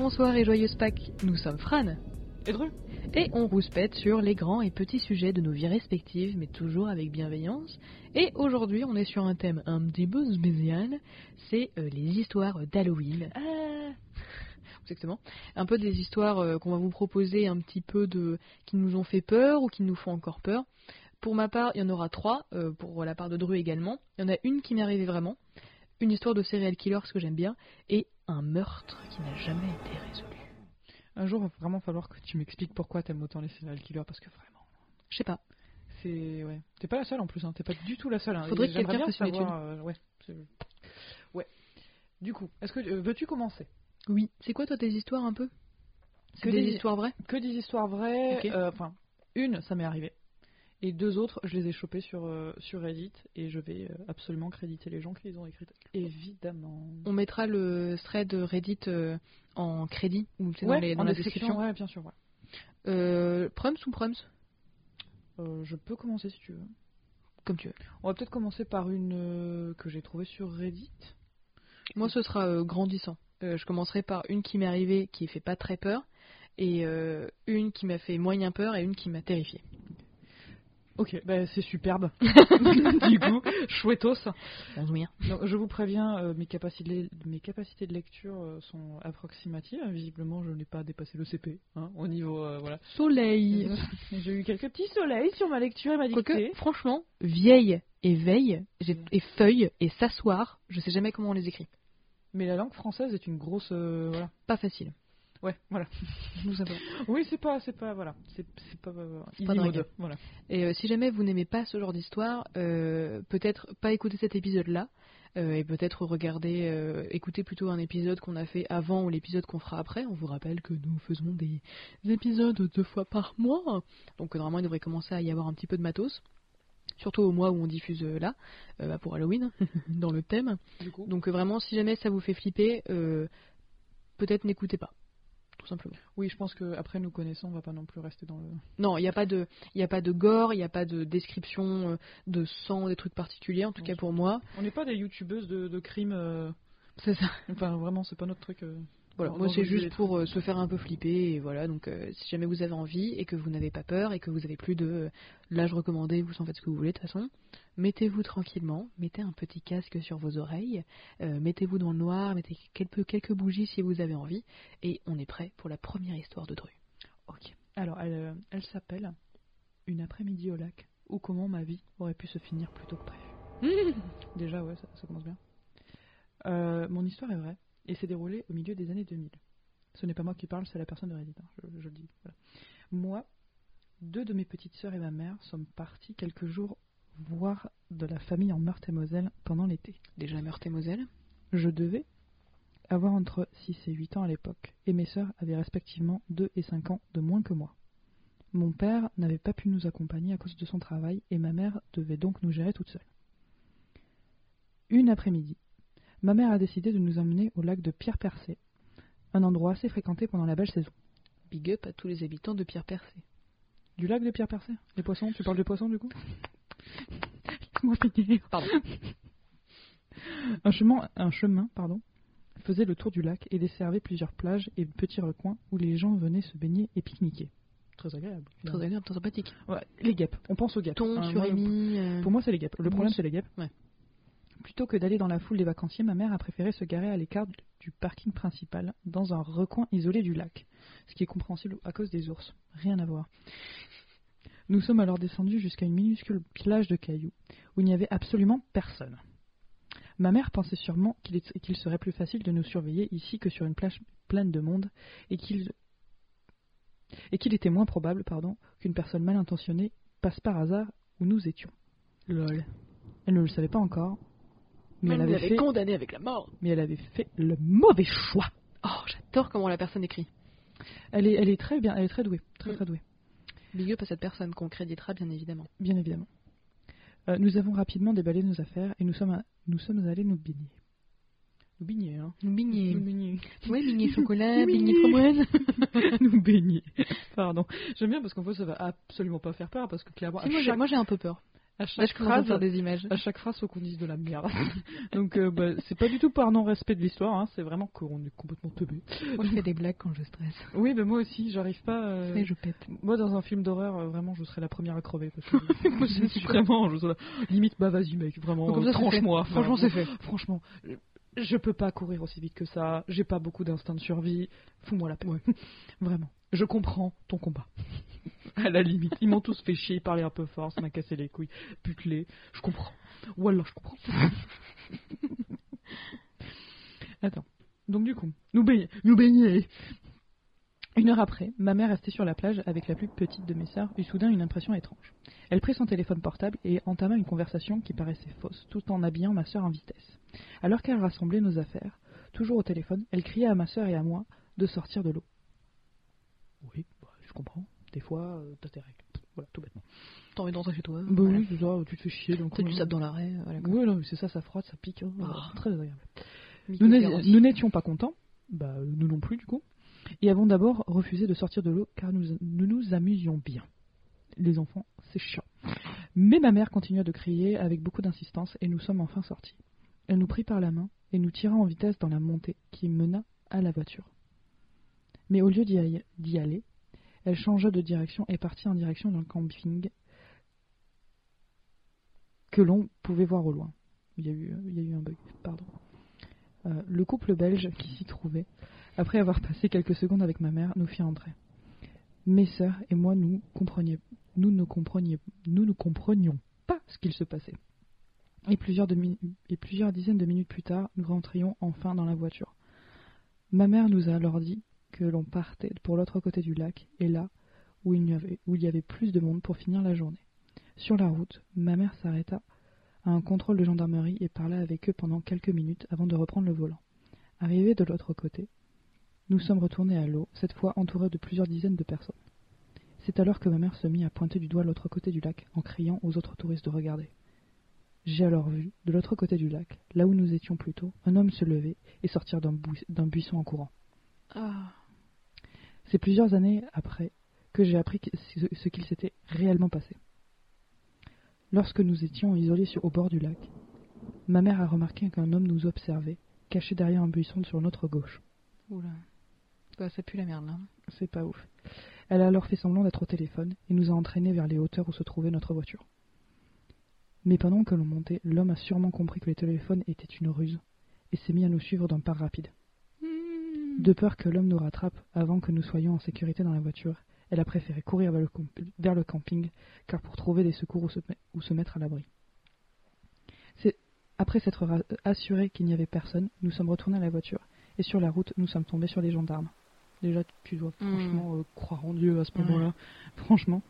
bonsoir et joyeuse Pâques. Nous sommes Fran. Et Dru Et on rouspète sur les grands et petits sujets de nos vies respectives, mais toujours avec bienveillance. Et aujourd'hui, on est sur un thème un petit peu spécial, c'est euh, les histoires d'Halloween. Ah Exactement. Un peu des histoires euh, qu'on va vous proposer un petit peu de qui nous ont fait peur ou qui nous font encore peur. Pour ma part, il y en aura trois, euh, pour la part de Dru également. Il y en a une qui m'est arrivée vraiment, une histoire de serial killer, ce que j'aime bien, et un meurtre qui n'a jamais été résolu. Un jour, il va vraiment falloir que tu m'expliques pourquoi t'aimes autant les serial killers, parce que vraiment, Je sais pas. c'est... Ouais. T'es pas la seule en plus, hein. t'es pas du tout la seule. hein. Faudrait que quelqu'un fasse une savoir, euh, ouais, ouais. Du coup, est-ce que euh, veux-tu commencer? Oui. C'est quoi toi tes histoires un peu? Que des, des- histoires vraies? Que des histoires vraies, Ok. euh, enfin, une, ça m'est arrivé. Et deux autres, je les ai chopées sur, euh, sur Reddit et je vais euh, absolument créditer les gens qui les ont écrites. Évidemment. On mettra le thread Reddit euh, en crédit ou c'est Ouais, dans, les- dans en la description, description. ouais, bien sûr. ouais. Prums ou Prums je peux commencer si tu veux. Comme tu veux. On va peut-être commencer par une que j'ai trouvée sur Reddit. Moi ce sera grandissant. Je commencerai par une qui m'est arrivée qui fait pas très peur et une qui m'a fait moyen peur et une qui m'a terrifié. Ok, bah, c'est superbe. du coup, chouettos. Donc, je vous préviens, euh, mes, capacités, mes capacités de lecture euh, sont approximatives. Visiblement, je n'ai pas dépassé le CP hein, au niveau. euh, voilà. Soleil. J'ai eu quelques petits soleils sur ma lecture et ma Quoique, dictée. franchement, vieille et veille j'ai- et feuille et s'asseoir, je sais jamais comment on les écrit. Mais la langue française est une grosse. euh, voilà. Pas facile. Ouais, voilà. Oui, c'est pas, c'est pas, voilà, c'est, pas, euh, C'est pas mode, voilà. Et euh, si jamais vous n'aimez pas ce genre d'histoire, euh, peut-être pas écouter cet épisode-là, euh, et peut-être regarder, écouter plutôt un épisode qu'on a fait avant ou l'épisode qu'on fera après. On vous rappelle que nous faisons des épisodes deux fois par mois, donc normalement il devrait commencer à y avoir un petit peu de matos. Surtout au mois où on diffuse euh, là, euh, bah, pour Halloween, dans le thème. Donc euh, vraiment, si jamais ça vous fait flipper, peut-être n'écoutez pas, tout simplement. Oui, je pense que après nous connaissons, on va pas non plus rester dans le. Non, il n'y a pas de, il a pas de gore, il n'y a pas de description euh, de sang, des trucs particuliers. En tout cas pour moi, On n'est pas des youtubeuses de, de crimes. euh, c'est ça. Enfin, vraiment, c'est pas notre truc. euh, Voilà, moi c'est juste pour euh, se faire un peu flipper et voilà. Donc euh, si jamais vous avez envie et que vous n'avez pas peur et que vous avez plus de euh, l'âge recommandé, vous en faites ce que vous voulez de toute façon. Mettez-vous tranquillement, mettez un petit casque sur vos oreilles, euh, mettez-vous dans le noir, mettez quelques, quelques bougies si vous avez envie et on est prêt pour la première histoire de Dru. Ok. Alors, elle, elle s'appelle Une après-midi au lac ou comment ma vie aurait pu se finir plus tôt que prévu. Déjà, ouais, ça, ça commence bien. Mon histoire est vraie et s'est déroulée au milieu des années 2000. Ce n'est pas moi qui parle, c'est la personne de Reddit. hein, je, je le dis. voilà. Moi, deux de mes petites sœurs et ma mère sommes partis quelques jours voir de la famille en Meurthe-et-Moselle pendant l'été. Déjà Meurthe et Moselle. Je devais avoir entre 6 et 8 ans à l'époque, et mes sœurs avaient respectivement 2 et 5 ans de moins que moi. Mon père n'avait pas pu nous accompagner à cause de son travail, et ma mère devait donc nous gérer toute seule. Une après-midi, ma mère a décidé de nous emmener au lac de Pierre-Percé, un endroit assez fréquenté pendant la belle saison. Big up à tous les habitants de Pierre-Percé. Du lac de Pierre-Percé Les poissons? Tu parles des poissons du coup? Finir Pardon. Un chemin, un chemin pardon, faisait le tour du lac et desservait plusieurs plages et petits recoins où les gens venaient se baigner et pique-niquer. Très agréable. Très agréable, très sympathique. Ouais, les guêpes, on pense aux guêpes. Thon, Hein, moi, euh, Pour moi, c'est les guêpes. Le problème, c'est les guêpes. Ouais. Plutôt que d'aller dans la foule des vacanciers, ma mère a préféré se garer à l'écart du parking principal, dans un recoin isolé du lac. Ce qui est compréhensible à cause des ours. Rien à voir. Nous sommes alors descendus jusqu'à une minuscule plage de cailloux, où il n'y avait absolument personne. Ma mère pensait sûrement qu'il serait plus facile de nous surveiller ici que sur une plage pleine de monde, et qu'il et qu'il était moins probable pardon, qu'une personne mal intentionnée passe par hasard où nous étions. Lol. Elle ne le savait pas encore, mais, elle avait l'avait fait, condamné avec la mort. mais elle avait fait le mauvais choix. Oh, j'adore comment la personne écrit. Elle est, elle est très bien, elle est très douée, très Mm. très douée, Big up à cette personne qu'on créditera bien évidemment. bien évidemment. Euh, nous avons rapidement déballé nos affaires et nous sommes, à- nous sommes allés nous baigner. Nous baigner, hein. Nous beignets. Nous baigner. Ouais, beignet chocolat, beignet framboise. nous baigner. Pardon. J'aime bien parce qu'en fait ça va absolument pas faire peur parce que clairement. Si, moi, chaque- moi j'ai un peu peur. À chaque à phrase, faire des images. à chaque phrase, faut qu'on dise de la merde. Donc, euh, bah, c'est pas du tout par non-respect de l'histoire, hein, c'est vraiment qu'on est complètement teubé. Moi, je fais des blagues quand je stresse. Oui, mais moi aussi, j'arrive pas. euh, Et je pète. Moi, dans un film d'horreur, euh, vraiment, je serais la première à crever. Parce que Moi, je suis vraiment, je serais là, limite, bah vas-y, mec, vraiment, tranche-moi. Franchement, c'est fait. Franchement, je, peux pas courir aussi vite que ça. J'ai pas beaucoup d'instinct de survie. Fous-moi la paix. Vraiment. Je comprends ton combat. à la limite. Ils m'ont tous fait chier, parler un peu fort, ça m'a cassé les couilles, putelé. Je comprends. Wallah, je comprends. Attends. Donc du coup, nous baignons. Nous baigner. Une heure après, ma mère restait sur la plage avec la plus petite de mes sœurs eut soudain une impression étrange. Elle prit son téléphone portable et entama une conversation qui paraissait fausse, tout en habillant ma sœur en vitesse. Alors qu'elle rassemblait nos affaires, toujours au téléphone, elle cria à ma sœur et à moi de sortir de l'eau. Oui, bah, je comprends. Des fois, euh, t'as tes règles. Voilà, tout bêtement. T'as envie d'entrer chez toi. Bah voilà. oui, c'est ça, tu te fais chier. Donc, T'as du euh, sable dans l'arrêt. Voilà, quoi. Oui, non, mais c'est ça, ça frotte, ça pique. hein, Ah. euh, Très agréable. Nous n'étions pas contents, bah, euh, nous non plus du coup, et avons d'abord refusé de sortir de l'eau car nous nous, amusions bien. Les enfants, c'est chiant. Mais ma mère continua de crier avec beaucoup d'insistance et nous sommes enfin sortis. Elle nous prit par la main et nous tira en vitesse dans la montée qui mena à la voiture. Mais au lieu d'y aller, elle changea de direction et partit en direction d'un camping que l'on pouvait voir au loin. Il y a eu, il y a eu un bug, pardon. Euh, le couple belge qui s'y trouvait, après avoir passé quelques secondes avec ma mère, nous fit entrer. Mes sœurs et moi, nous ne comprenions, pas ce qu'il se passait. Et plusieurs, et plusieurs dizaines de minutes plus tard, nous rentrions enfin dans la voiture. Ma mère nous a alors dit que l'on partait pour l'autre côté du lac, et là où il, y avait, où il y avait plus de monde pour finir la journée. Sur la route, ma mère s'arrêta à un contrôle de gendarmerie et parla avec eux pendant quelques minutes avant de reprendre le volant. Arrivés de l'autre côté, nous sommes retournés à l'eau, cette fois entourés de plusieurs dizaines de personnes. C'est alors que ma mère se mit à pointer du doigt l'autre côté du lac en criant aux autres touristes de regarder. J'ai alors vu, de l'autre côté du lac, là où nous étions plus tôt, un homme se lever et sortir d'un bui- d'un buisson en courant. Ah. C'est plusieurs années après que j'ai appris ce ce qu'il s'était réellement passé. Lorsque nous étions isolés sur, au bord du lac, ma mère a remarqué qu'un homme nous observait, caché derrière un buisson sur notre gauche. Oula. Bah, ça pue la merde là. C'est pas ouf. Elle a alors fait semblant d'être au téléphone et nous a entraînés vers les hauteurs où se trouvait notre voiture. Mais pendant que l'on montait, l'homme a sûrement compris que les téléphones étaient une ruse et s'est mis à nous suivre d'un pas rapide. De peur que l'homme nous rattrape avant que nous soyons en sécurité dans la voiture, elle a préféré courir vers le, camp- vers le camping, car pour trouver des secours où se, où se mettre à l'abri. Après s'être assuré qu'il n'y avait personne, nous sommes retournés à la voiture, et sur la route, nous sommes tombés sur les gendarmes. Déjà, tu dois Mm. franchement euh, croire en Dieu à ce Ouais. moment-là. Franchement,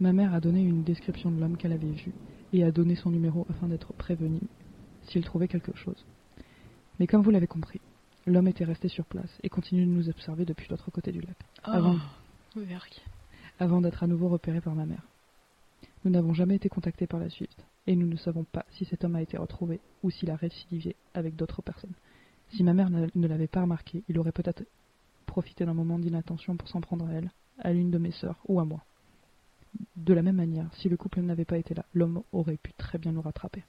ma mère a donné une description de l'homme qu'elle avait vu, et a donné son numéro afin d'être prévenue s'il trouvait quelque chose. Mais comme vous l'avez compris, l'homme était resté sur place et continue de nous observer depuis l'autre côté du lac, Avant. Oh, Verk. avant d'être à nouveau repéré par ma mère. Nous n'avons jamais été contactés par la suite, et nous ne savons pas si cet homme a été retrouvé ou s'il a récidivé avec d'autres personnes. Si ma mère ne l'avait pas remarqué, il aurait peut-être profité d'un moment d'inattention pour s'en prendre à elle, à l'une de mes sœurs ou à moi. De la même manière, si le couple n'avait pas été là, l'homme aurait pu très bien nous rattraper.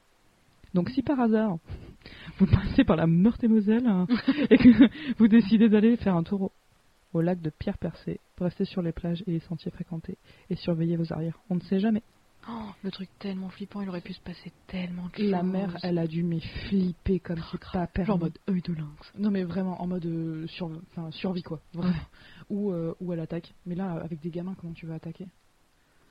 Donc si par hasard, vous passez par la Meurthe-et-Moselle hein, et que vous décidez d'aller faire un tour au, au lac de Pierre Percé, restez sur les plages et les sentiers fréquentés et surveillez vos arrières. On ne sait jamais. Oh, le truc tellement flippant, il aurait pu se passer tellement de choses. La mère, elle a dû m'y flipper comme c'est pas permis. Genre en mode œil de lynx. Non mais vraiment en mode euh, sur, enfin, survie quoi. Vraiment. Ouais. Ou, euh, ou elle attaque. Mais là, avec des gamins, comment tu vas attaquer?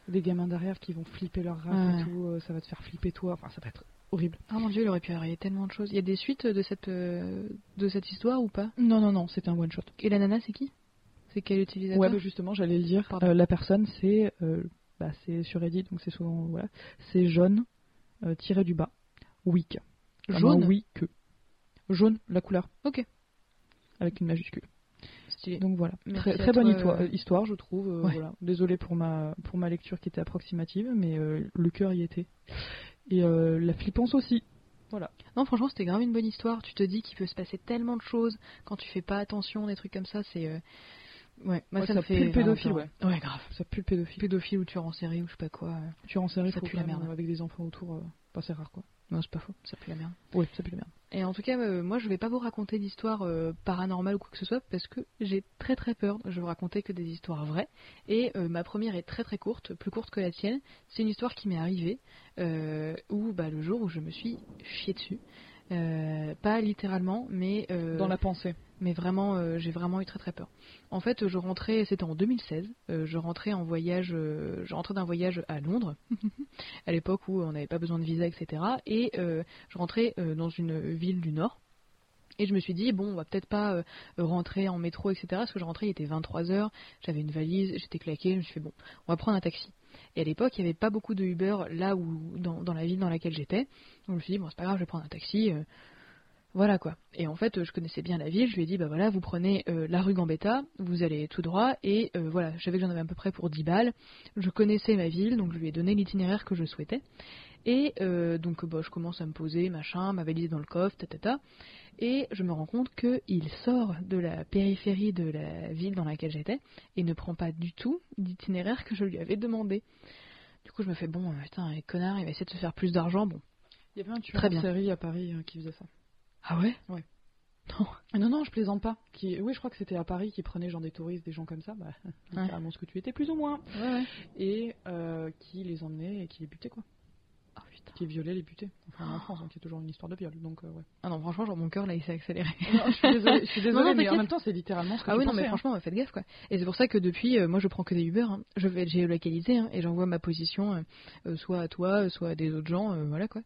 Des gamins derrière qui vont flipper leur race Ouais. et tout, euh, ça va te faire flipper toi. Enfin, ça va être horrible. Oh mon dieu, il aurait pu arriver tellement de choses. Il y a des suites de cette, euh, de cette histoire ou pas? Non, non, non, c'était un one shot. Et la nana, c'est qui? C'est quel utilisateur? Ouais, bah, justement, j'allais le dire. Euh, la personne, c'est euh, bah, c'est sur Reddit, donc c'est souvent voilà, c'est jaune euh, tiré du bas, week. Comme Jaune un oui que jaune, la couleur. Ok. Avec une majuscule. Stylé. Donc voilà, Merci très, bonne toi, histoire, euh, histoire, je trouve. euh, Ouais. voilà. Désolé pour ma pour ma lecture qui était approximative, mais le cœur y était. Et la flippance aussi. Voilà. Non, franchement, c'était grave une bonne histoire. Tu te dis qu'il peut se passer tellement de choses quand tu fais pas attention, des trucs comme ça. C'est. Ouais, moi Ouais, ça, ça me fait. pue le pédophile, ouais. Ouais, grave. Ça pue le pédophile. Pédophile ou tueur en série ou je sais pas quoi. euh, Tu en série, Ça pue la merde. Avec des enfants autour, euh, bah, c'est rare quoi. Non, c'est pas faux, ça pue la merde. Ouais, ça pue la merde. Et en tout cas, euh, moi je vais pas vous raconter d'histoires euh, paranormales ou quoi que ce soit parce que j'ai très très peur. Je vais vous raconter que des histoires vraies. Et ma première est très très courte, plus courte que la tienne. C'est une histoire qui m'est arrivée euh, où bah, le jour où je me suis chié dessus. Pas littéralement, mais euh, Dans la pensée. Mais vraiment, euh, j'ai vraiment eu très très peur. En fait, je rentrais, c'était en 2016, euh, je rentrais en voyage, euh, je rentrais d'un voyage à Londres, à l'époque où on n'avait pas besoin de visa, etc. Et je rentrais dans une ville du Nord. Et je me suis dit, bon, on va peut-être pas rentrer en métro, etc. Parce que je rentrais, il était 23h, j'avais une valise, j'étais claqué, je me suis fait, bon, on va prendre un taxi. Et à l'époque, il n'y avait pas beaucoup de Uber là où, dans, dans la ville dans laquelle j'étais. Donc je me suis dit, bon, c'est pas grave, je vais prendre un taxi. Voilà quoi. Et en fait, euh, je connaissais bien la ville. Je lui ai dit, bah voilà, vous prenez euh, la rue Gambetta, vous allez tout droit. Et euh, voilà, je savais que j'en avais à peu près pour 10 balles. Je connaissais ma ville, donc je lui ai donné l'itinéraire que je souhaitais. Et euh, donc, bah, je commence à me poser, machin, ma valise dans le coffre, tatata. Et je me rends compte qu'il sort de la périphérie de la ville dans laquelle j'étais et ne prend pas du tout l'itinéraire que je lui avais demandé. Du coup, je me fais, bon, putain, les connards, il va essayer de se faire plus d'argent. Bon. Il y avait un tueur Très en bien. série à Paris euh, qui faisait ça. Ah ouais? Ouais. Non. Non, non, je plaisante pas. Qui... Oui, je crois que c'était à Paris qui prenait genre des touristes, des gens comme ça, bah, Ouais. littéralement ce que tu étais plus ou moins, Ouais, ouais. et euh, qui les emmenait et qui les butait quoi. Qui violait les butait. Enfin en France, donc il y a toujours une histoire de viol, donc euh, ouais. Ah non, franchement, genre mon cœur là il s'est accéléré. Non, je suis désolée, je suis désolée, Non, non, mais en même temps c'est littéralement ce que Ah oui, non, mais hein. franchement, faites gaffe quoi. Et c'est pour ça que depuis, euh, moi je prends que des Uber. hein. Je vais être géolocalisé hein, et j'envoie ma position euh, soit à toi, soit à des autres gens, voilà quoi.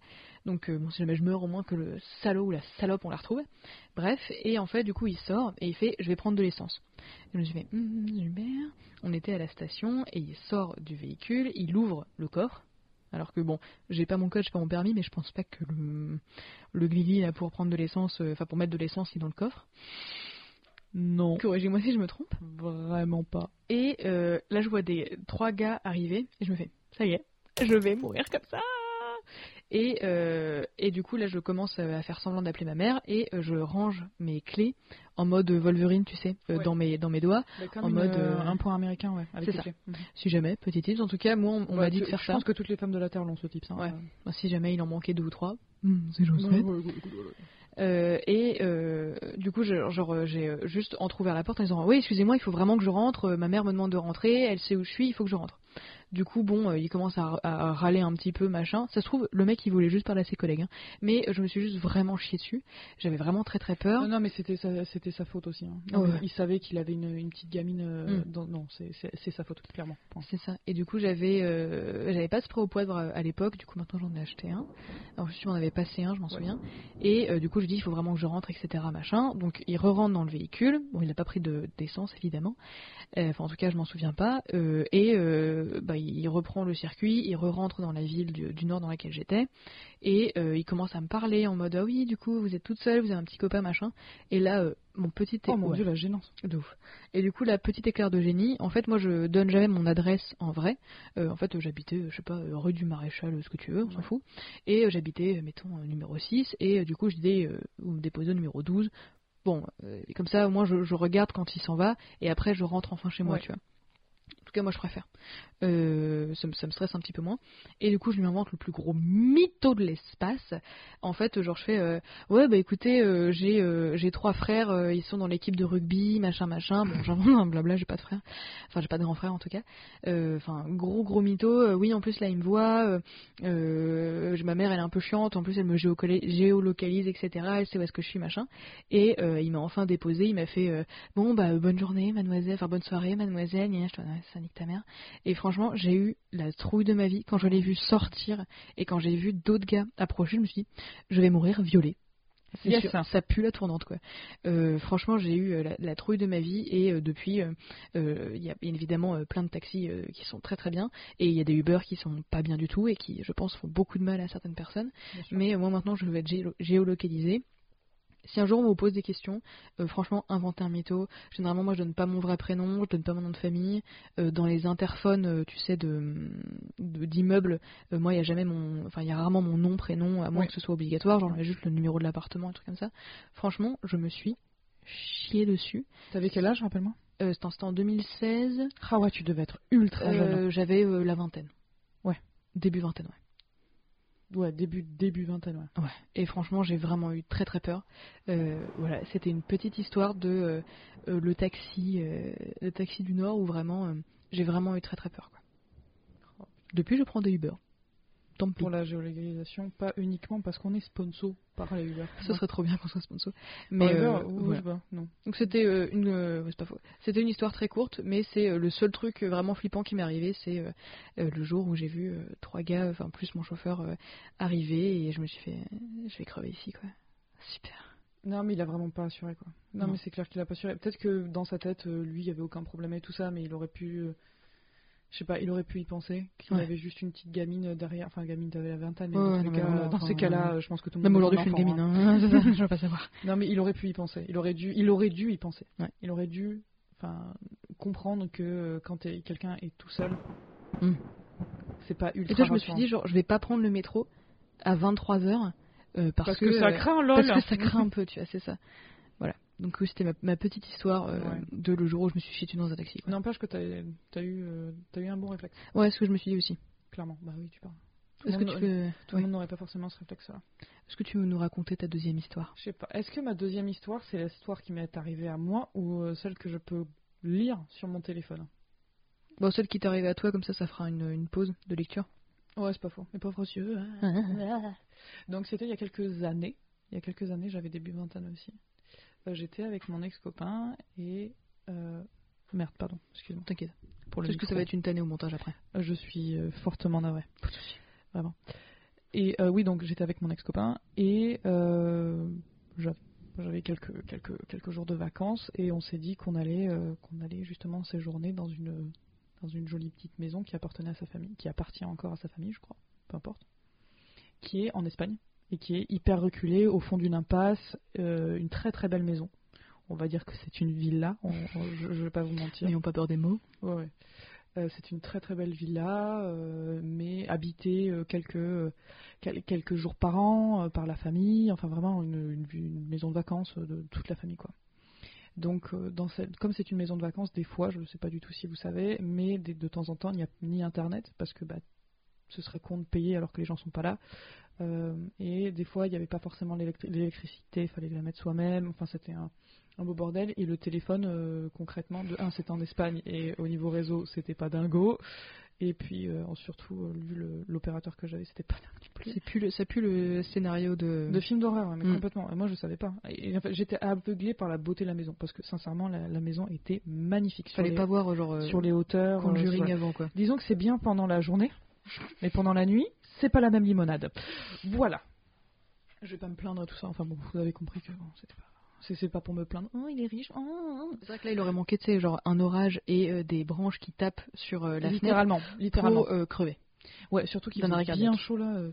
Donc bon, si jamais je meurs, au moins que le salaud ou la salope on la retrouve. Bref, et en fait, du coup, il sort et il fait Je vais prendre de l'essence. Je me suis fait Hum, Uber. On était à la station et il sort du véhicule, il ouvre le coffre. Alors que bon, j'ai pas mon code, j'ai pas mon permis, mais je pense pas que le, le là pour prendre de l'essence, euh, enfin pour mettre de l'essence, est dans le coffre. Non, Corrigez-moi si je me trompe. vraiment pas. Et euh, là, je vois des trois gars arriver et je me fais, ça y est, je vais mourir comme ça. Et, euh, et du coup, là, je commence à faire semblant d'appeler ma mère et je range mes clés en mode Wolverine, tu sais, euh, Ouais. dans, mes, dans mes doigts. En mode, euh, euh, un point américain, ouais. Avec c'est ça. Mhm. Si jamais, petit tips. En tout cas, moi, on, on m'a dit de faire je ça. pense que toutes les femmes de la Terre l'ont ce type, ça. Ouais. Bah, Si jamais il en manquait deux ou trois, hmm, c'est. Euh, et euh, du coup, je- genre, j'ai juste entrouvert la porte en disant Oui, excusez-moi, il faut vraiment que je rentre. Ma mère me demande de rentrer, elle sait où je suis, il faut que je rentre. Du coup, bon, euh, il commence à, à râler un petit peu, machin. Ça se trouve, le mec, il voulait juste parler à ses collègues. hein. Mais euh, je me suis juste vraiment chié dessus. J'avais vraiment très très peur. Non, non, mais c'était sa, c'était sa faute aussi. hein. Non, ouais. Il savait qu'il avait une, une petite gamine. euh, Mm. dans- Non, c'est, c'est, c'est sa faute, clairement. C'est ça. Et du coup, j'avais euh, j'avais pas de spray au poivre à l'époque. Du coup, maintenant, j'en ai acheté un. Alors, je suis, on avait passé un, je m'en Ouais. souviens. Et euh, du coup, je dis, il faut vraiment que je rentre, etc. Machin. Donc, il re-rentre dans le véhicule. Bon, il n'a pas pris de d'essence, évidemment. Enfin, en tout cas, je m'en souviens pas. Et bah, il reprend le circuit, il re-rentre dans la ville du, du nord dans laquelle j'étais. Et euh, il commence à me parler en mode, ah oui, du coup, vous êtes toute seule, vous avez un petit copain, machin. Et là, euh, mon petit Oh mon ouais. dieu, la gênance. De ouf. Et du coup, la petite éclair de génie, en fait, moi, je donne jamais mon adresse en vrai. Euh, en fait, j'habitais, je sais pas, rue du Maréchal, ce que tu veux, on s'en Ouais. fout. Et j'habitais, mettons, numéro 6. Et du coup, je disais, euh, vous me déposez au numéro 12. Bon, euh, et comme ça, au moins, je, je regarde quand il s'en va. Et après, je rentre enfin chez moi, Ouais. tu vois. Tout cas, moi, je préfère. Euh, ça, me- ça me stresse un petit peu moins. Et du coup, je lui invente le plus gros mytho de l'espace. En fait, genre, je fais, euh, ouais, bah écoutez, euh, j'ai euh, trois frères, euh, ils sont dans l'équipe de rugby, machin, machin. Bon, j'invente un blabla, j'ai pas de frère. Enfin, j'ai pas de grand frère en tout cas. Euh, Enfin, gros, gros mytho. Oui, en plus, là, il me voit. Ma mère, elle est un peu chiante. En plus, elle me géolocalise, etc. Elle sait où est-ce que je suis, machin. Et il m'a enfin déposé. Il m'a fait, bon, bah, bonne journée, mademoiselle. Enfin, bonne soirée, mademoiselle. Ça nique ta mère. Et franchement, j'ai eu la trouille de ma vie quand je l'ai vu sortir et quand j'ai vu d'autres gars approcher. Je me suis dit, je vais mourir violée. C'est Yes. sûr, ça pue la tournante quoi. Euh, franchement, j'ai eu euh, la, la trouille de ma vie et euh, depuis, euh, il y a évidemment plein de taxis qui sont très très bien et il y a des Uber qui sont pas bien du tout et qui, je pense, font beaucoup de mal à certaines personnes. Mais moi maintenant, je vais être géo- géolocalisé. Si un jour on me pose des questions, euh, franchement, inventez un mytho. Généralement, moi, je donne pas mon vrai prénom, je donne pas mon nom de famille. Euh, dans les interphones, euh, tu sais, de d'immeubles, euh, moi, il y a jamais mon, enfin, il y a rarement mon nom, prénom, à moins que ce soit obligatoire. Genre, juste le numéro de l'appartement, un truc comme ça. Franchement, je me suis chié dessus. T'avais quel âge, rappelle-moi? C'était en- c'était en 2016. Ah ouais, tu devais être ultra jeune. Euh, J'avais la vingtaine. Ouais. Début vingtaine, ouais. Ouais, début, début vingtaine, ouais. Ouais. Et franchement, j'ai vraiment eu très très peur. Euh, voilà, c'était une petite histoire de euh, euh, le taxi, euh, le taxi du Nord où vraiment, j'ai vraiment eu très très peur. Quoi. Depuis, je prends des Uber. Tant pis. Pour la géolocalisation, pas uniquement parce qu'on est sponsor par la Uber. Ce serait trop bien qu'on soit sponsor. Mais euh, ou- voilà. je sais pas, non. Donc c'était euh, une, euh, ouais. C'était une histoire très courte, mais c'est le seul truc vraiment flippant qui m'est arrivé, c'est le jour où j'ai vu trois gars, enfin plus mon chauffeur, arriver et je me suis fait, je vais crever ici quoi. Super. Non, mais il a vraiment pas assuré, quoi. Non, Non. mais c'est clair qu'il a pas assuré. Peut-être que dans sa tête, lui, il y avait aucun problème et tout ça, mais il aurait pu. Euh, je sais pas, il aurait pu y penser, qu'il Ouais. avait juste une petite gamine derrière, enfin gamine t'avais la vingtaine, mais Ouais, dans, cas, dans ces cas-là, euh, euh, je pense que tout le Même monde aujourd'hui, est je suis une enfant, gamine. hein. Hein. Je veux pas savoir. Non, mais il aurait pu y penser. Il aurait dû, il aurait dû y penser. Il aurait dû, enfin, comprendre que euh, quand quelqu'un est tout seul, Mm. c'est pas ultra. Et toi, je me suis dit genre, je vais pas prendre le métro à 23 h parce, parce, que, ça euh, craint, lol. Parce que ça craint un peu, tu vois, c'est ça. Donc oui, c'était ma, ma petite histoire euh, Ouais. de le jour où je me suis dessus dans un taxi. quoi. N'empêche que t'as as eu, euh, t'as eu un bon réflexe, Ouais, ce que je me suis dit aussi. clairement. Bah oui, tu parles. Tout le Est-ce que monde- tu peux, Tout ouais. monde n'aurait pas forcément ce réflexe-là. Est-ce que tu veux nous raconter ta deuxième histoire? Je sais pas. Est-ce que ma deuxième histoire, c'est l'histoire qui m'est arrivée à moi ou euh, celle que je peux lire sur mon téléphone? Bon, celle qui t'est arrivée à toi, comme ça, ça fera une, une pause de lecture. Ouais, c'est pas faux. Mes pauvres yeux. hein. Donc c'était il y a quelques années. Il y a quelques années, j'avais début vingtaine aussi. Euh, J'étais avec mon ex-copain et... euh, Merde, pardon, excuse-moi. T'inquiète. Pour le Parce que ça va être une tannée au montage après. Euh, Je suis fortement navrée. Vraiment. Et euh, oui, donc j'étais avec mon ex-copain et euh, j'avais j'avais quelques, quelques, quelques jours de vacances et on s'est dit qu'on allait, euh, qu'on allait justement séjourner dans une, dans une jolie petite maison qui appartenait à sa famille, qui appartient encore à sa famille, je crois, peu importe, qui est en Espagne et qui est hyper reculée au fond d'une impasse, euh, une très très belle maison. On va dire que c'est une villa, on- on- je, je vais pas vous mentir. N'ayons pas peur des mots. Ouais, ouais. Euh, c'est une très très belle villa, euh, mais habitée quelques, quel- quelques jours par an par la famille, enfin vraiment une, une- une maison de vacances de toute la famille quoi. Donc dans cette, comme c'est une maison de vacances, des fois, je ne sais pas du tout si vous savez, mais des- de temps en temps il n'y a ni internet parce que bah, ce serait con de payer alors que les gens sont pas là. Euh, et des fois il n'y avait pas forcément l'électri- l'électricité, il fallait la mettre soi-même, enfin c'était un, un beau bordel. Et le téléphone, euh, concrètement, de un, c'était en Espagne et au niveau réseau, c'était pas dingo. Et puis, euh, surtout, euh, vu l'opérateur que j'avais, c'était pas dingue. C'est plus le, ça pue le scénario de. De films d'horreur, ouais, mais Mm. complètement. Et moi, je savais pas. Et, en fait, j'étais aveuglé par la beauté de la maison parce que, sincèrement, la, la maison était magnifique. Sur Fallait les, pas voir genre sur les hauteurs. Conjuring voilà. avant quoi. Disons que c'est bien pendant la journée, mais pendant la nuit, c'est pas la même limonade. Voilà. Je vais pas me plaindre et tout ça. Enfin bon, vous avez compris que bon, c'était pas. C'est pas pour me plaindre. Oh, il est riche. Oh, oh. C'est vrai que là il aurait manqué tu sais genre un orage et euh, des branches qui tapent sur euh, la fenêtre littéralement, littéralement. pour euh, crever. Ouais, surtout qu'il faisait bien chaud là. euh.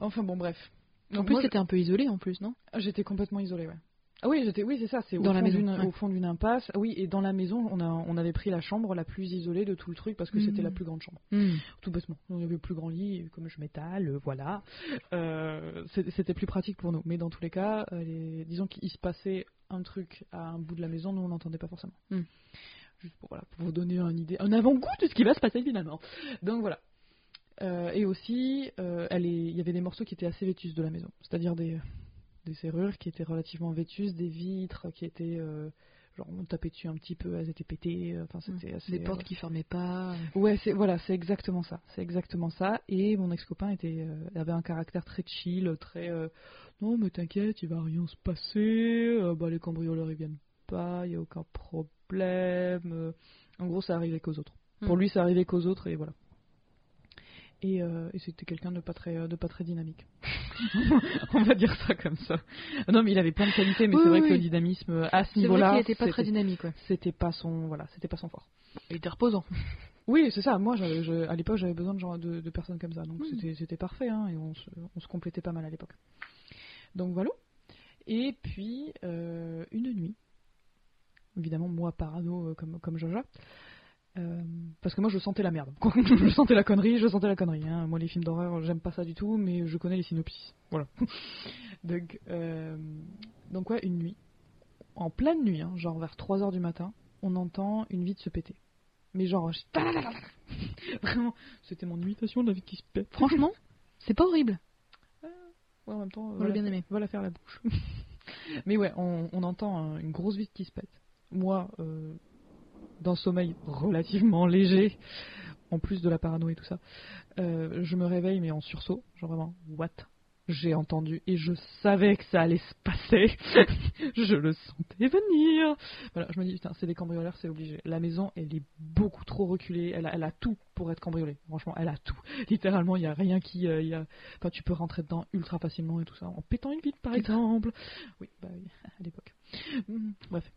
Enfin bon, bref. En Donc plus moi, c'était un peu isolé en plus non? J'étais complètement isolée, ouais. Ah oui, j'étais, oui, c'est ça, c'est au Dans la fond maison, d'une- ouais. au fond d'une impasse. Oui, et dans la maison, on a, on avait pris la chambre la plus isolée de tout le truc parce que c'était la plus grande chambre. Tout bêtement. On avait le plus grand lit, comme je métal, euh, voilà. Euh, c'était plus pratique pour nous. Mais dans tous les cas, euh, les- disons qu'il se passait un truc à un bout de la maison, nous on n'entendait pas forcément. Mm. Juste pour, voilà, pour vous donner une idée, un avant-goût de ce qui va se passer finalement. Donc voilà. Euh, et aussi, euh, il y avait des morceaux qui étaient assez vétus de la maison. C'est-à-dire des, des serrures qui étaient relativement vétusses, des vitres qui étaient. euh, genre, on tapait dessus un petit peu, elles étaient pétées. euh, Enfin, c'était assez. Des portes euh, qui fermaient pas. Ouais, c'est voilà, c'est exactement ça. C'est exactement ça. Et mon ex-copain était euh, avait un caractère très chill, très euh, non mais t'inquiète, il va rien se passer. bah les cambrioleurs ils viennent pas, il y a aucun problème. en gros, ça arrivait qu'aux autres. Pour Hmm. lui, ça arrivait qu'aux autres et voilà. Et, et c'était quelqu'un de pas très de pas très dynamique. On va dire ça comme ça. Non, mais il avait plein de qualités, mais Oui, c'est vrai oui. que le dynamisme à ce niveau-là, qu'il était pas très c'était- dynamique ouais. c'était pas son voilà, c'était pas son fort. Il était reposant. Oui, c'est ça. Moi, je- à l'époque, j'avais besoin de, genre de, de personnes comme ça. Donc, Mm. c'était- c'était parfait. hein, et on se, on se complétait pas mal à l'époque. Donc, voilà. Et puis, euh, une nuit. Évidemment, moi, parano, euh, comme, comme Jaja. Euh, parce que moi, je sentais la merde. je sentais la connerie, je sentais la connerie. hein. Moi, les films d'horreur, j'aime pas ça du tout, mais je connais les synopsis. Voilà. donc, euh, donc, ouais, une nuit. En pleine nuit, hein, genre vers 3h du matin. on entend une vitre se péter. Mais genre, je- vraiment, c'était mon imitation de la vitre qui se pète. Franchement, c'est pas horrible. Ouais, en même temps, Moi, va bien faire- aimé. va la faire la bouche. Mais ouais, on, on entend un- une grosse vitre qui se pète. Moi, euh, d'un sommeil relativement léger, en plus de la parano et tout ça, euh, je me réveille mais en sursaut, genre vraiment, what? J'ai entendu et je savais que ça allait se passer. je le sentais venir. Voilà, je me dis, putain, c'est des cambrioleurs, c'est obligé. La maison, elle est beaucoup trop reculée. Elle a, elle a tout pour être cambriolée. Franchement, elle a tout. Littéralement, il n'y a rien qui. euh, y a... Enfin, tu peux rentrer dedans ultra facilement et tout ça. En pétant une vitre, par exemple. Oui, bah oui, à l'époque. Mm, Bref.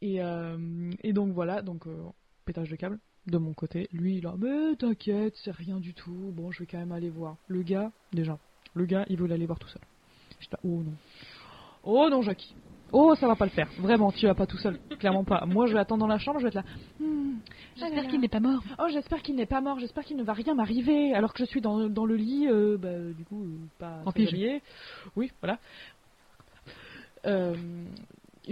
Et, euh, et donc voilà, donc euh, pétage de câble de mon côté. Lui, il a, mais t'inquiète, c'est rien du tout. Bon, je vais quand même aller voir. Le gars, déjà, le gars, il voulait aller voir tout seul. J'étais là, oh non. Oh non, Jackie. Oh, ça va pas le faire. Vraiment, tu vas pas tout seul. Clairement pas. Moi, je vais attendre dans la chambre, je vais être là. Hmm, J'espère qu'il n'est pas mort. Oh, j'espère qu'il n'est pas mort, j'espère qu'il ne va rien m'arriver alors que je suis dans, dans le lit, euh, bah, du coup, euh, pas En. Oui, voilà. Euh,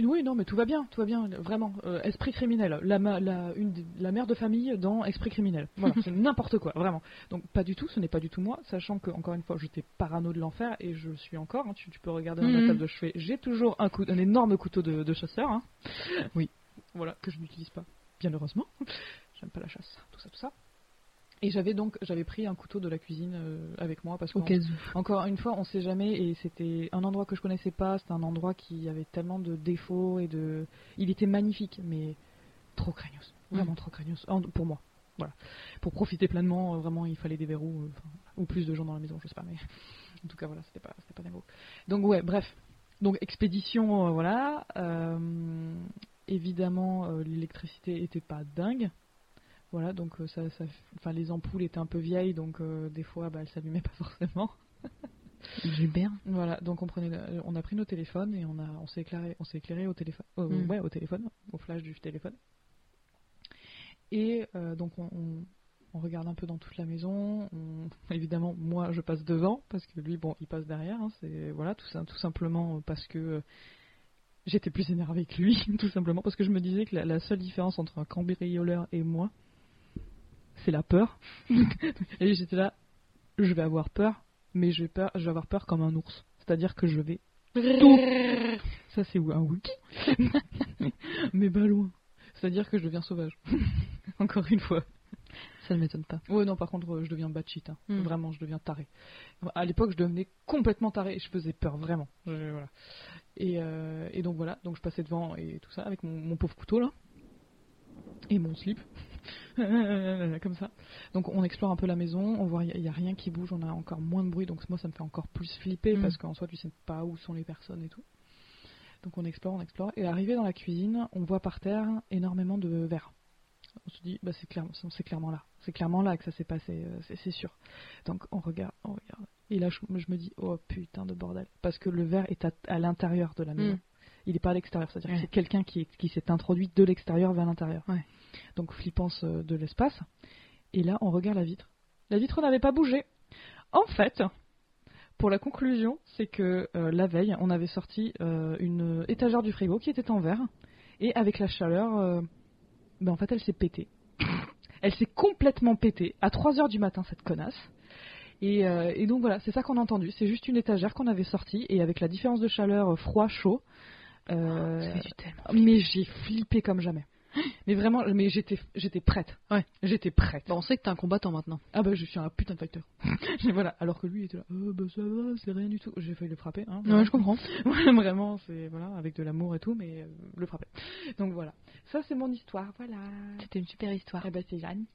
oui, non, mais tout va bien, tout va bien, vraiment. Euh, esprit criminel, la, ma- la, une, la mère de famille dans Esprit criminel. Voilà, c'est n'importe quoi, vraiment. Donc, pas du tout, ce n'est pas du tout moi, sachant que, encore une fois, j'étais parano de l'enfer et je le suis encore. hein, tu, tu peux regarder dans Mhm. la table de chevet, j'ai toujours un, coup, un énorme couteau de, de chasseur. hein. Oui, voilà, que je n'utilise pas, bien heureusement. J'aime pas la chasse, tout ça, tout ça. Et j'avais donc j'avais pris un couteau de la cuisine euh, avec moi parce que encore une fois on sait jamais et c'était un endroit que je connaissais pas, c'était un endroit qui avait tellement de défauts et de il était magnifique mais trop craignos, vraiment trop craignos pour moi. Voilà. Pour profiter pleinement euh, vraiment il fallait des verrous euh, enfin, ou plus de gens dans la maison, je sais pas mais en tout cas voilà, c'était pas c'était pas dingo. Donc ouais, bref. Donc expédition voilà, évidemment l'électricité était pas dingue. Voilà, donc euh, ça, ça, enfin les ampoules étaient un peu vieilles, donc euh, des fois, bah, elles s'allumaient pas forcément. Gilbert. Voilà, donc on prenait, on a pris nos téléphones et on a, on s'est éclairé, on s'est éclairé au téléphone, euh, Mm. ouais, au téléphone, au flash du téléphone. Et euh, donc on, on- on regarde un peu dans toute la maison. on- évidemment, moi, je passe devant parce que lui, bon, il passe derrière. hein, c'est voilà, tout ça, tout simplement parce que euh, j'étais plus énervé que lui, tout simplement parce que je me disais que la, la seule différence entre un cambrioleur et moi, c'est la peur. et j'étais là, je vais avoir peur, mais je vais, peur, je vais avoir peur comme un ours. C'est-à-dire que je vais tout. Ça, c'est un wiki Mais pas loin. C'est-à-dire que je deviens sauvage. Encore une fois. Ça ne m'étonne pas. Ouais, non, par contre, euh, je deviens batshit. Hein. Mm. Vraiment, je deviens taré. À l'époque, je devenais complètement taré et je faisais peur, vraiment. Je- voilà. et, euh, et donc, voilà. Donc, je passais devant et tout ça avec mon, mon pauvre couteau, là. Et mon slip. Comme ça. Donc, on explore un peu la maison. On voit, il n'y a, rien qui bouge. On a encore moins de bruit. Donc, moi, ça me fait encore plus flipper Mm. parce qu'en soi, tu sais pas où sont les personnes et tout. Donc, on explore, on explore. Et arrivé dans la cuisine, on voit par terre énormément de verres. On se dit, bah, c'est clairement, c'est clairement là. C'est clairement là que ça s'est passé, euh, c'est sûr. Donc on regarde, on regarde. Et là, je, je me dis, oh putain de bordel. Parce que le verre est à, à l'intérieur de la maison. Mm. Il n'est pas à l'extérieur. C'est-à-dire Ouais. que c'est quelqu'un qui, qui s'est introduit de l'extérieur vers l'intérieur. Ouais. Donc flippance euh, de l'espace. Et là, on regarde la vitre. La vitre n'avait pas bougé. En fait, pour la conclusion, c'est que euh, la veille, on avait sorti euh, une étagère du frigo qui était en verre. Et avec la chaleur, euh, ben en fait, elle s'est pétée. Elle s'est complètement pétée à 3h du matin, cette connasse. Et, et donc voilà, c'est ça qu'on a entendu. C'est juste une étagère qu'on avait sortie et avec la différence de chaleur froid-chaud. Euh, Ça fait du tellement. mais j'ai flippé comme jamais. Mais vraiment, mais j'étais, j'étais prête. Ouais. J'étais prête. Bon, on sait que t'es un combattant maintenant. Ah bah je suis un putain de fighter. Et voilà. Alors que lui il était là, oh, bah ça va, c'est rien du tout. J'ai failli le frapper. Hein, Ouais, je comprends. Vraiment, c'est voilà, avec de l'amour et tout, mais euh, le frapper. Donc voilà. Ça c'est mon histoire. Voilà. C'était une super histoire. Eh ben c'est Jeanne.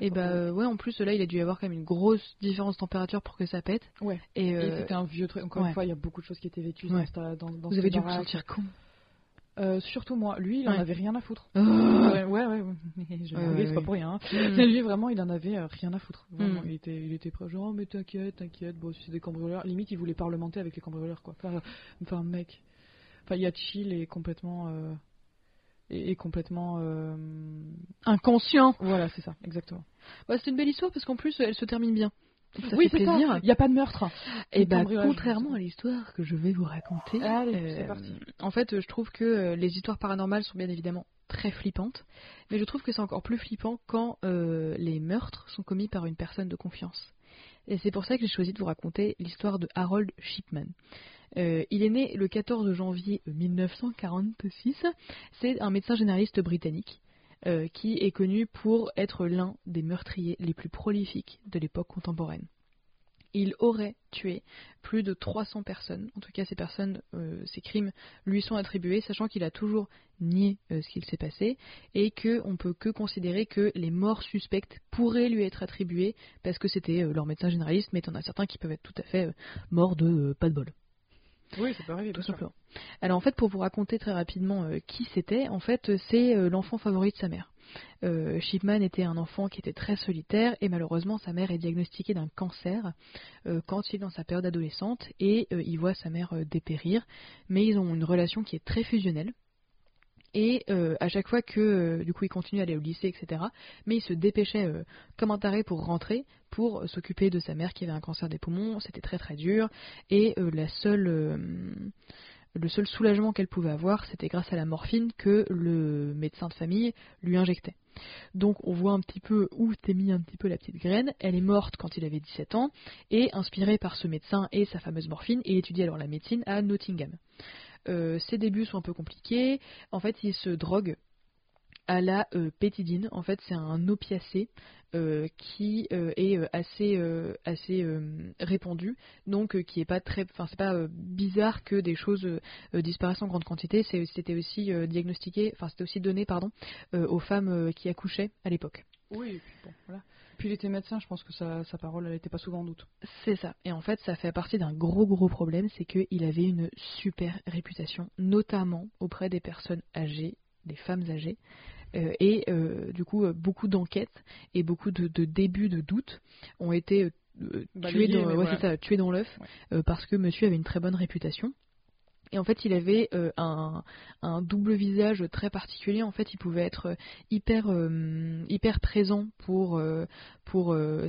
Et bah euh, ouais, en plus là, il a dû y avoir quand même une grosse différence de température pour que ça pète. Ouais. Et, Et euh, c'était un vieux truc. Encore ouais. une fois, il y a beaucoup de choses qui étaient vêtues Ouais. dans, dans, dans vous avez dû vous sentir con. Euh, surtout moi. Lui, il en Ouais. avait rien à foutre. Oh. Ouais, ouais, ouais. Mais je Ouais, ouais, c'est pas pour rien. hein. Mm. Mais lui, vraiment, il en avait euh, rien à foutre. Vraiment, Mm. il, était, il était prêt, genre, oh, mais t'inquiète, t'inquiète, bon, c'est des cambrioleurs. Limite, il voulait parlementer avec les cambrioleurs, quoi. Enfin, enfin mec. Enfin, il y a chill et complètement. euh, et, et complètement. euh, Inconscient. Voilà, c'est ça, exactement. Bah, c'est une belle histoire parce qu'en plus, elle se termine bien. Ça oui, c'est ça. Il n'y a pas de meurtre. Et bah, cambriolage. contrairement à l'histoire que je vais vous raconter, Allez, euh, parti. en fait, je trouve que euh, les histoires paranormales sont bien évidemment très flippantes, mais je trouve que c'est encore plus flippant quand euh, les meurtres sont commis par une personne de confiance. C'est pour ça que j'ai choisi de vous raconter l'histoire de Harold Shipman. Euh, il est né le 14 janvier 1946. C'est un médecin généraliste britannique euh, qui est connu pour être l'un des meurtriers les plus prolifiques de l'époque contemporaine. Il aurait tué plus de 300 personnes. En tout cas, ces personnes, euh, ces crimes lui sont attribués, sachant qu'il a toujours nié euh, ce qu'il s'est passé et que on peut que considérer que les morts suspectes pourraient lui être attribuées parce que c'était euh, leur médecin généraliste, mais il y en a certains qui peuvent être tout à fait morts de pas de bol Oui, c'est pareil. tout simplement. Alors en fait, pour vous raconter très rapidement qui c'était, en fait, c'est l'enfant favori de sa mère. Euh, Shipman était un enfant qui était très solitaire et malheureusement sa mère est diagnostiquée d'un cancer euh, quand il est dans sa période adolescente et euh, il voit sa mère euh, dépérir. Mais ils ont une relation qui est très fusionnelle. Et euh, à chaque fois que euh, du coup il continue à aller au lycée, etc. Mais il se dépêchait euh, comme un taré pour rentrer, pour euh, s'occuper de sa mère qui avait un cancer des poumons. C'était très très dur. Et euh, la seule, euh, le seul soulagement qu'elle pouvait avoir, c'était grâce à la morphine que le médecin de famille lui injectait. Donc on voit un petit peu où t'es mis un petit peu la petite graine. Elle est morte quand il avait 17 ans et inspirée par ce médecin et sa fameuse morphine, il étudie alors la médecine à Nottingham. Euh, ses débuts sont un peu compliqués. En fait, il se drogue à la euh, pétidine. En fait, c'est un opiacé euh, qui euh, est assez assez répandu, donc qui est pas très, enfin c'est pas bizarre que des choses disparaissent en grande quantité. C'était aussi diagnostiqué, enfin c'était aussi donné pardon aux femmes qui accouchaient à l'époque. Oui, bon, voilà. Puis il était médecin, je pense que sa, sa parole, elle n'était pas souvent en doute. C'est ça. Et en fait, ça fait partie d'un gros gros problème, c'est qu'il avait une super réputation, notamment auprès des personnes âgées, des femmes âgées. Euh, et euh, du coup, euh, beaucoup d'enquêtes et beaucoup de, de débuts de doutes ont été tués dans, mais ouais, voilà. c'est ça, tués dans l'œuf Ouais. parce que monsieur avait une très bonne réputation. Et en fait, il avait euh, un, double visage très particulier. En fait, il pouvait être hyper, euh, hyper présent pour, euh,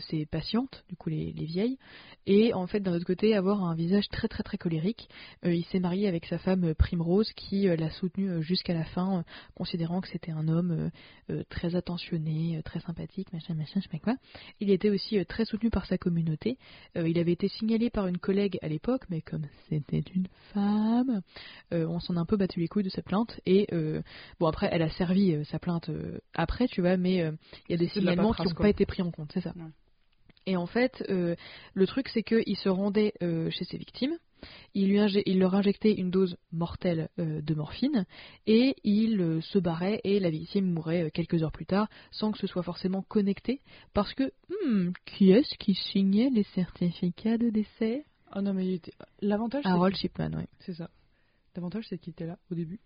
ses patientes, du coup les, les vieilles, et en fait, d'un autre côté, avoir un visage très très très colérique. Il s'est marié avec sa femme Primrose, qui l'a soutenu jusqu'à la fin, considérant que c'était un homme très attentionné, très sympathique, machin, machin, je sais pas quoi. Il était aussi très soutenu par sa communauté. Il avait été signalé par une collègue à l'époque, mais comme c'était une femme, euh, on s'en a un peu battu les couilles de sa plainte. Et euh, bon, après, elle a servi euh, sa plainte après, tu vois, mais il y a des signalements qui n'ont pas été pris en compte, c'est ça. Ouais. Et en fait, le truc, c'est qu'il se rendait chez ses victimes, il, lui inje- il leur injectait une dose mortelle euh, de morphine, et il euh, se barrait, et la victime mourait euh, quelques heures plus tard, sans que ce soit forcément connecté, parce que, hmm, qui est-ce qui signait les certificats de décès? Ah non, mais l'avantage, Harold Shipman, oui. C'est ça. L'avantage, c'est qu'il était là au début,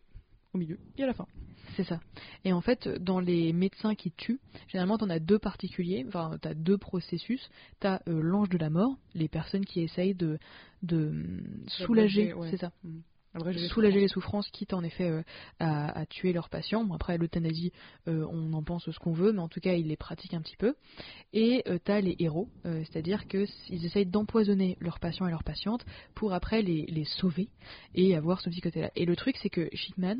au milieu et à la fin. C'est ça. Et en fait, dans les médecins qui tuent, généralement, t'en as deux particuliers, enfin, t'as deux processus. T'as euh, l'ange de la mort, les personnes qui essayent de, de hum, soulager, ouais. c'est ça, Soulager les souffrances. quitte en effet euh, à, à tuer leurs patients. Bon, après, l'euthanasie, euh, on en pense ce qu'on veut, mais en tout cas, ils les pratiquent un petit peu. Et euh, t'as les héros, euh, c'est-à-dire qu'ils essayent d'empoisonner leurs patients et leurs patientes pour après les, les sauver et avoir ce petit côté-là. Et le truc, c'est que Shipman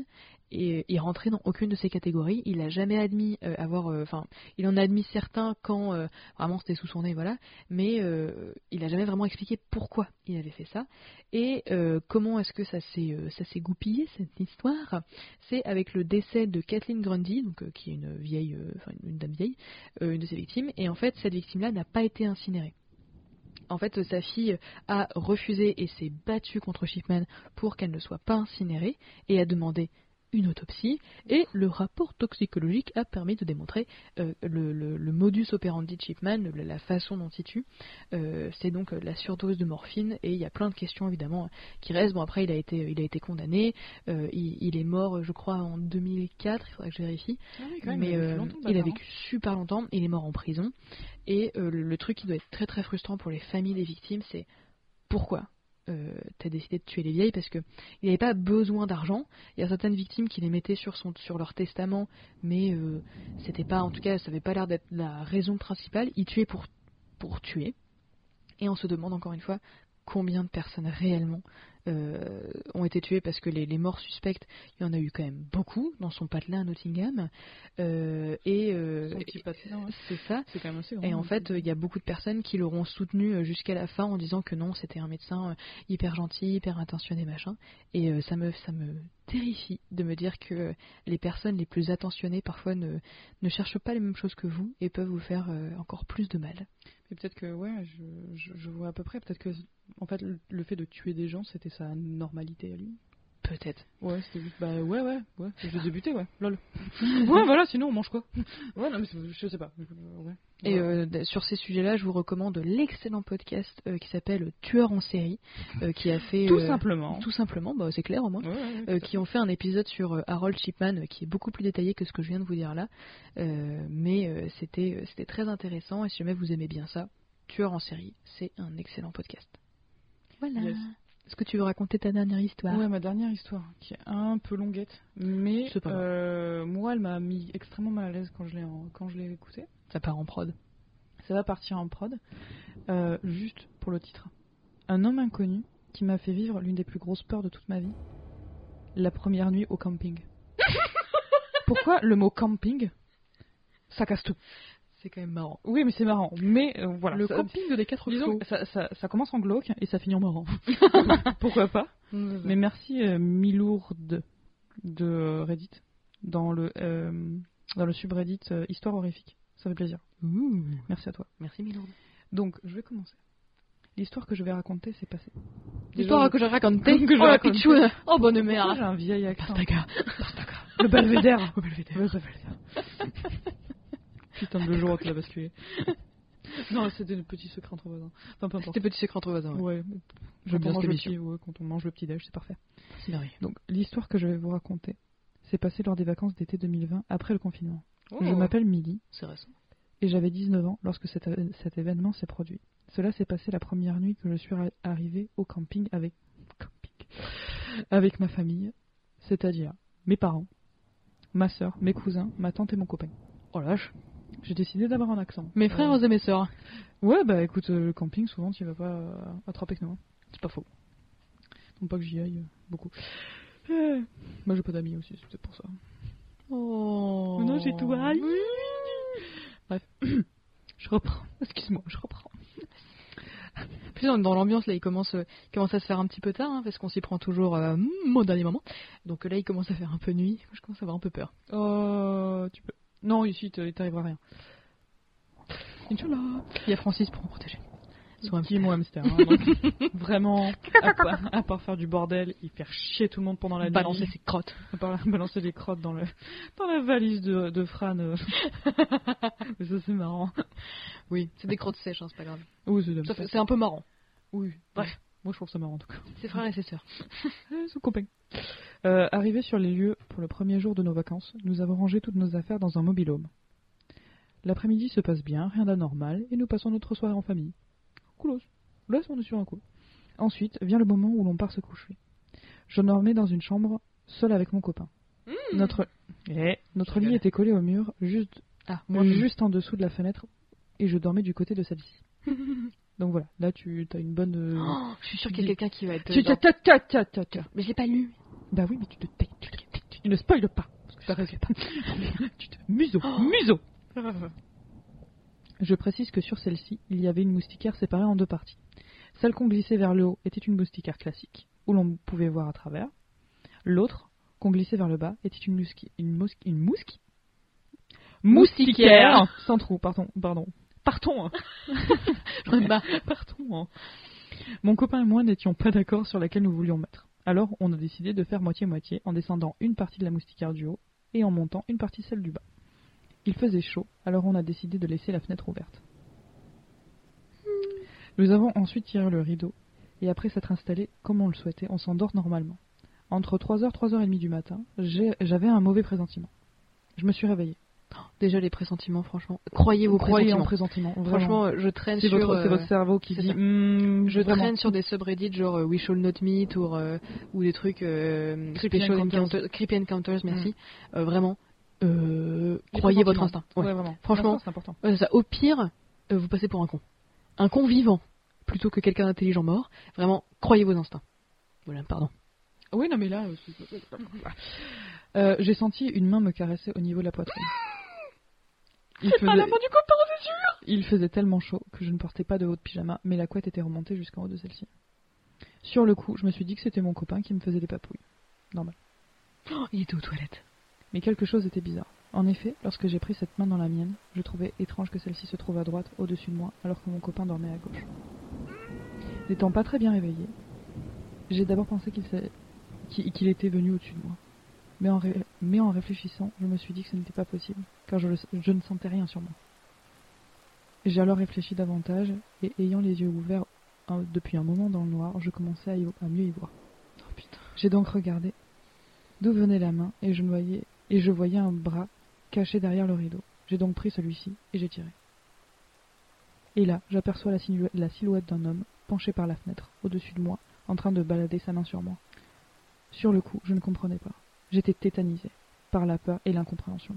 est, est rentré dans aucune de ces catégories. Il n'a jamais admis euh, avoir, euh, enfin, il en a admis certains quand euh, vraiment c'était sous son nez, voilà. Mais il n'a jamais vraiment expliqué pourquoi il avait fait ça et comment est-ce que ça s'est goupillé cette histoire? C'est avec le décès de Kathleen Grundy, donc qui est une vieille, enfin une dame vieille, une de ses victimes. Et en fait, cette victime-là n'a pas été incinérée. En fait, sa fille a refusé et s'est battue contre Shipman pour qu'elle ne soit pas incinérée et a demandé une autopsie et le rapport toxicologique a permis de démontrer euh, le, le- le modus operandi de Shipman, le- la façon dont il tue. Euh, c'est donc euh, la surdose de morphine et il y a plein de questions évidemment qui restent. Bon après il a été, il a été condamné, euh, il, il est mort je crois en 2004, il faudrait que je vérifie Ah oui, quand même, mais il a vécu super longtemps, il est mort en prison. Et le, le truc qui doit être très très frustrant pour les familles des victimes, c'est pourquoi euh, t'as décidé de tuer les vieilles parce que il n'avait pas besoin d'argent. Il y a certaines victimes qui les mettaient sur son sur leur testament, mais euh, c'était pas, en tout cas, ça avait pas l'air d'être la raison principale. Il tuait pour pour tuer. Et on se demande encore une fois combien de personnes réellement euh, ont été tuées parce que les, les morts suspectes, il y en a eu quand même beaucoup dans son patelin à Nottingham. Euh, et euh, c'est ça. C'est quand même assez Et en fait, euh, il y a beaucoup de personnes qui l'auront soutenu jusqu'à la fin en disant que non, c'était un médecin hyper gentil, hyper intentionné, machin. Et ça me ça me terrifie de me dire que les personnes les plus attentionnées parfois ne, ne cherchent pas les mêmes choses que vous et peuvent vous faire encore plus de mal. Et peut-être que, ouais, je, je, je vois à peu près. Peut-être que, en fait, le, le fait de tuer des gens, c'était sa normalité à lui. Peut-être. Ouais, c'était juste, bah ouais, ouais, ouais, je ai butés, ouais, lol. ouais, voilà, sinon on mange quoi? Ouais, non, mais je sais pas. Ouais. Et euh, sur ces sujets-là, je vous recommande l'excellent podcast euh, qui s'appelle Tueur en série, euh, qui a fait Tout euh, simplement. tout simplement, bah, c'est clair au moins. Ouais, ouais, ouais, euh, tout à qui ont fait un épisode sur euh, Harold Shipman euh, qui est beaucoup plus détaillé que ce que je viens de vous dire là. Euh, mais euh, c'était euh, c'était très intéressant et si jamais vous aimez bien ça, Tueur en série, c'est un excellent podcast. Voilà. Yes. Est-ce que tu veux raconter ta dernière histoire? Ouais, ma dernière histoire, qui est un peu longuette, mais euh, moi, elle m'a mis extrêmement mal à l'aise quand je l'ai en- quand je l'ai écoutée. Ça part en prod. Ça va partir en prod, Euh, juste pour le titre. Un homme inconnu qui m'a fait vivre l'une des plus grosses peurs de toute ma vie, la première nuit au camping. Pourquoi le mot camping? Ça casse tout. C'est quand même marrant. Oui, mais c'est marrant. Mais euh, voilà. le ça- camping des quatre Disons ça, ça- ça commence en glauque et ça finit en marrant. Pourquoi pas? Mais Mais merci euh, Milourde de Reddit dans le euh, dans le subreddit Histoire horrifique. Ça fait plaisir. Merci à toi. Merci Milord. Donc, je vais commencer. L'histoire que je vais raconter s'est passée. L'histoire que je racontais. Que je oh la. Oh bonne mère. J'ai un vieil accent. Pastaga. Le belvédère. Oh, Belvédère. Le belvédère. Putain de jour qui a basculé. Non, c'était le petit secret entre voisins. Enfin, peu importe. C'était petit secret entre voisins. ouais. Ouais. J'aime Quand on, mange le petit, ouais, quand on mange le petit déj, c'est parfait. C'est merveilleux. Donc, l'histoire que je vais vous raconter s'est passée lors des vacances d'été 2020, après le confinement. Oh. Je m'appelle Milly C'est récent. et j'avais 19 ans lorsque cet, cet événement s'est produit. Cela s'est passé la première nuit que je suis arri- arrivée au camping avec, camping, avec ma famille, c'est-à-dire mes parents, ma soeur, mes cousins, ma tante et mon copain. Oh lâche. J'ai décidé d'avoir un accent. Mes frères Euh, et mes sœurs. Ouais, bah écoute, euh, le camping, souvent, tu vas pas euh, attraper que nous. hein. C'est pas faux. Donc pas que j'y aille beaucoup. Moi, j'ai pas d'amis aussi, c'est peut-être pour ça. Oh. Non, j'ai tout haï. Bref, je reprends. Excuse-moi, je reprends. Plus dans, l'ambiance, là, il commence, il commence à se faire un petit peu tard, hein, parce qu'on s'y prend toujours euh, au dernier moment. Donc là, il commence à faire un peu nuit. Je commence à avoir un peu peur. Oh, tu peux. Non, ici, t'arriveras rien. Inch'Allah. Il y a Francis pour me protéger. Soit un petit mon hamster. hein, donc, vraiment, à part, à part faire du bordel, il faire chier tout le monde pendant la nuit. balancer ses crottes. À part balancer des crottes dans, le, dans la valise de, de Fran. euh. Mais ça, c'est marrant. Oui, c'est des crottes sèches, hein, c'est pas grave. Oui, C'est un peu marrant. Oui, Bref. Moi, je trouve ça marrant en tout cas. C'est frères et ses sœurs. Son copain. Euh, arrivé sur les lieux pour le premier jour de nos vacances, nous avons rangé toutes nos affaires dans un mobilhome. L'après-midi se passe bien, rien d'anormal, et nous passons notre soirée en famille. Coolos. Là, on est sur un coup. Ensuite vient le moment où l'on part se coucher. Je dormais dans une chambre, seule avec mon copain. Notre, Eh, notre lit était collé au mur, juste, Ah, moi, juste en dessous de la fenêtre, et je dormais du côté de celle-ci. Donc voilà, là tu as une bonne. euh, Oh, je suis sûre qu'il y a quelqu'un qui va être. Tu- Mais je l'ai pas lu. Bah oui, mais tu te tais. Tu, ne spoil pas. T'as raison. tu te museau, museau. Je précise que sur celle-ci, il y avait une moustiquaire séparée en deux parties. Celle qu'on glissait vers le haut était une moustiquaire classique, où l'on pouvait voir à travers. L'autre, qu'on glissait vers le bas, était une. Une. Une mousqui... Moustiquaire. Sans trou, pardon, pardon. Partons hein. Partons hein. Mon copain et moi n'étions pas d'accord sur laquelle nous voulions mettre. Alors, on a décidé de faire moitié-moitié en descendant une partie de la moustiquaire du haut et en montant une partie celle du bas. Il faisait chaud, alors on a décidé de laisser la fenêtre ouverte. Nous avons ensuite tiré le rideau, et après s'être installé comme on le souhaitait, on s'endort normalement. Entre 3h et 3h30 du matin, j'avais un mauvais pressentiment. Je me suis réveillée. Déjà les pressentiments, franchement. Croyez vos Croyez en pressentiments. Franchement, euh, je traîne sur. votre, c'est euh, votre cerveau qui dit. Hmm, Je vraiment. traîne sur des subreddits genre euh, We Shall Not Meet ou, euh, ou des trucs euh, Creepy Encounters. Creepy Encounters, merci. Euh, vraiment, euh, croyez votre instinct. Ouais. Ouais, vraiment. Franchement, c'est important. Ça. Au pire, euh, vous passez pour un con. Un con vivant. plutôt que quelqu'un d'intelligent mort. Vraiment, croyez vos instincts. Voilà, pardon. Oui, non, mais là. euh, Euh, J'ai senti une main me caresser au niveau de la poitrine. Il faisait, du copain, c'est sûr il faisait tellement chaud que je ne portais pas de haut de pyjama, mais la couette était remontée jusqu'en haut de celle-ci. Sur le coup, je me suis dit que c'était mon copain qui me faisait des papouilles. Normal. Oh, Il était aux toilettes. Mais quelque chose était bizarre. En effet, lorsque j'ai pris cette main dans la mienne, je trouvais étrange que celle-ci se trouve à droite, au-dessus de moi, alors que mon copain dormait à gauche. N'étant pas très bien réveillé, j'ai d'abord pensé qu'il était venu au-dessus de moi. Mais en, ré- mais en réfléchissant, je me suis dit que ce n'était pas possible, car je, le- je ne sentais rien sur moi. J'ai alors réfléchi davantage, et ayant les yeux ouverts euh, depuis un moment dans le noir, je commençais à, y- à mieux y voir. Oh. J'ai donc regardé d'où venait la main et je voyais et je voyais un bras caché derrière le rideau. J'ai donc pris celui-ci et j'ai tiré. Et là, j'aperçois la, silhouette- la silhouette d'un homme penché par la fenêtre, au-dessus de moi, en train de balader sa main sur moi. Sur le coup, je ne comprenais pas. J'étais tétanisé par la peur et l'incompréhension.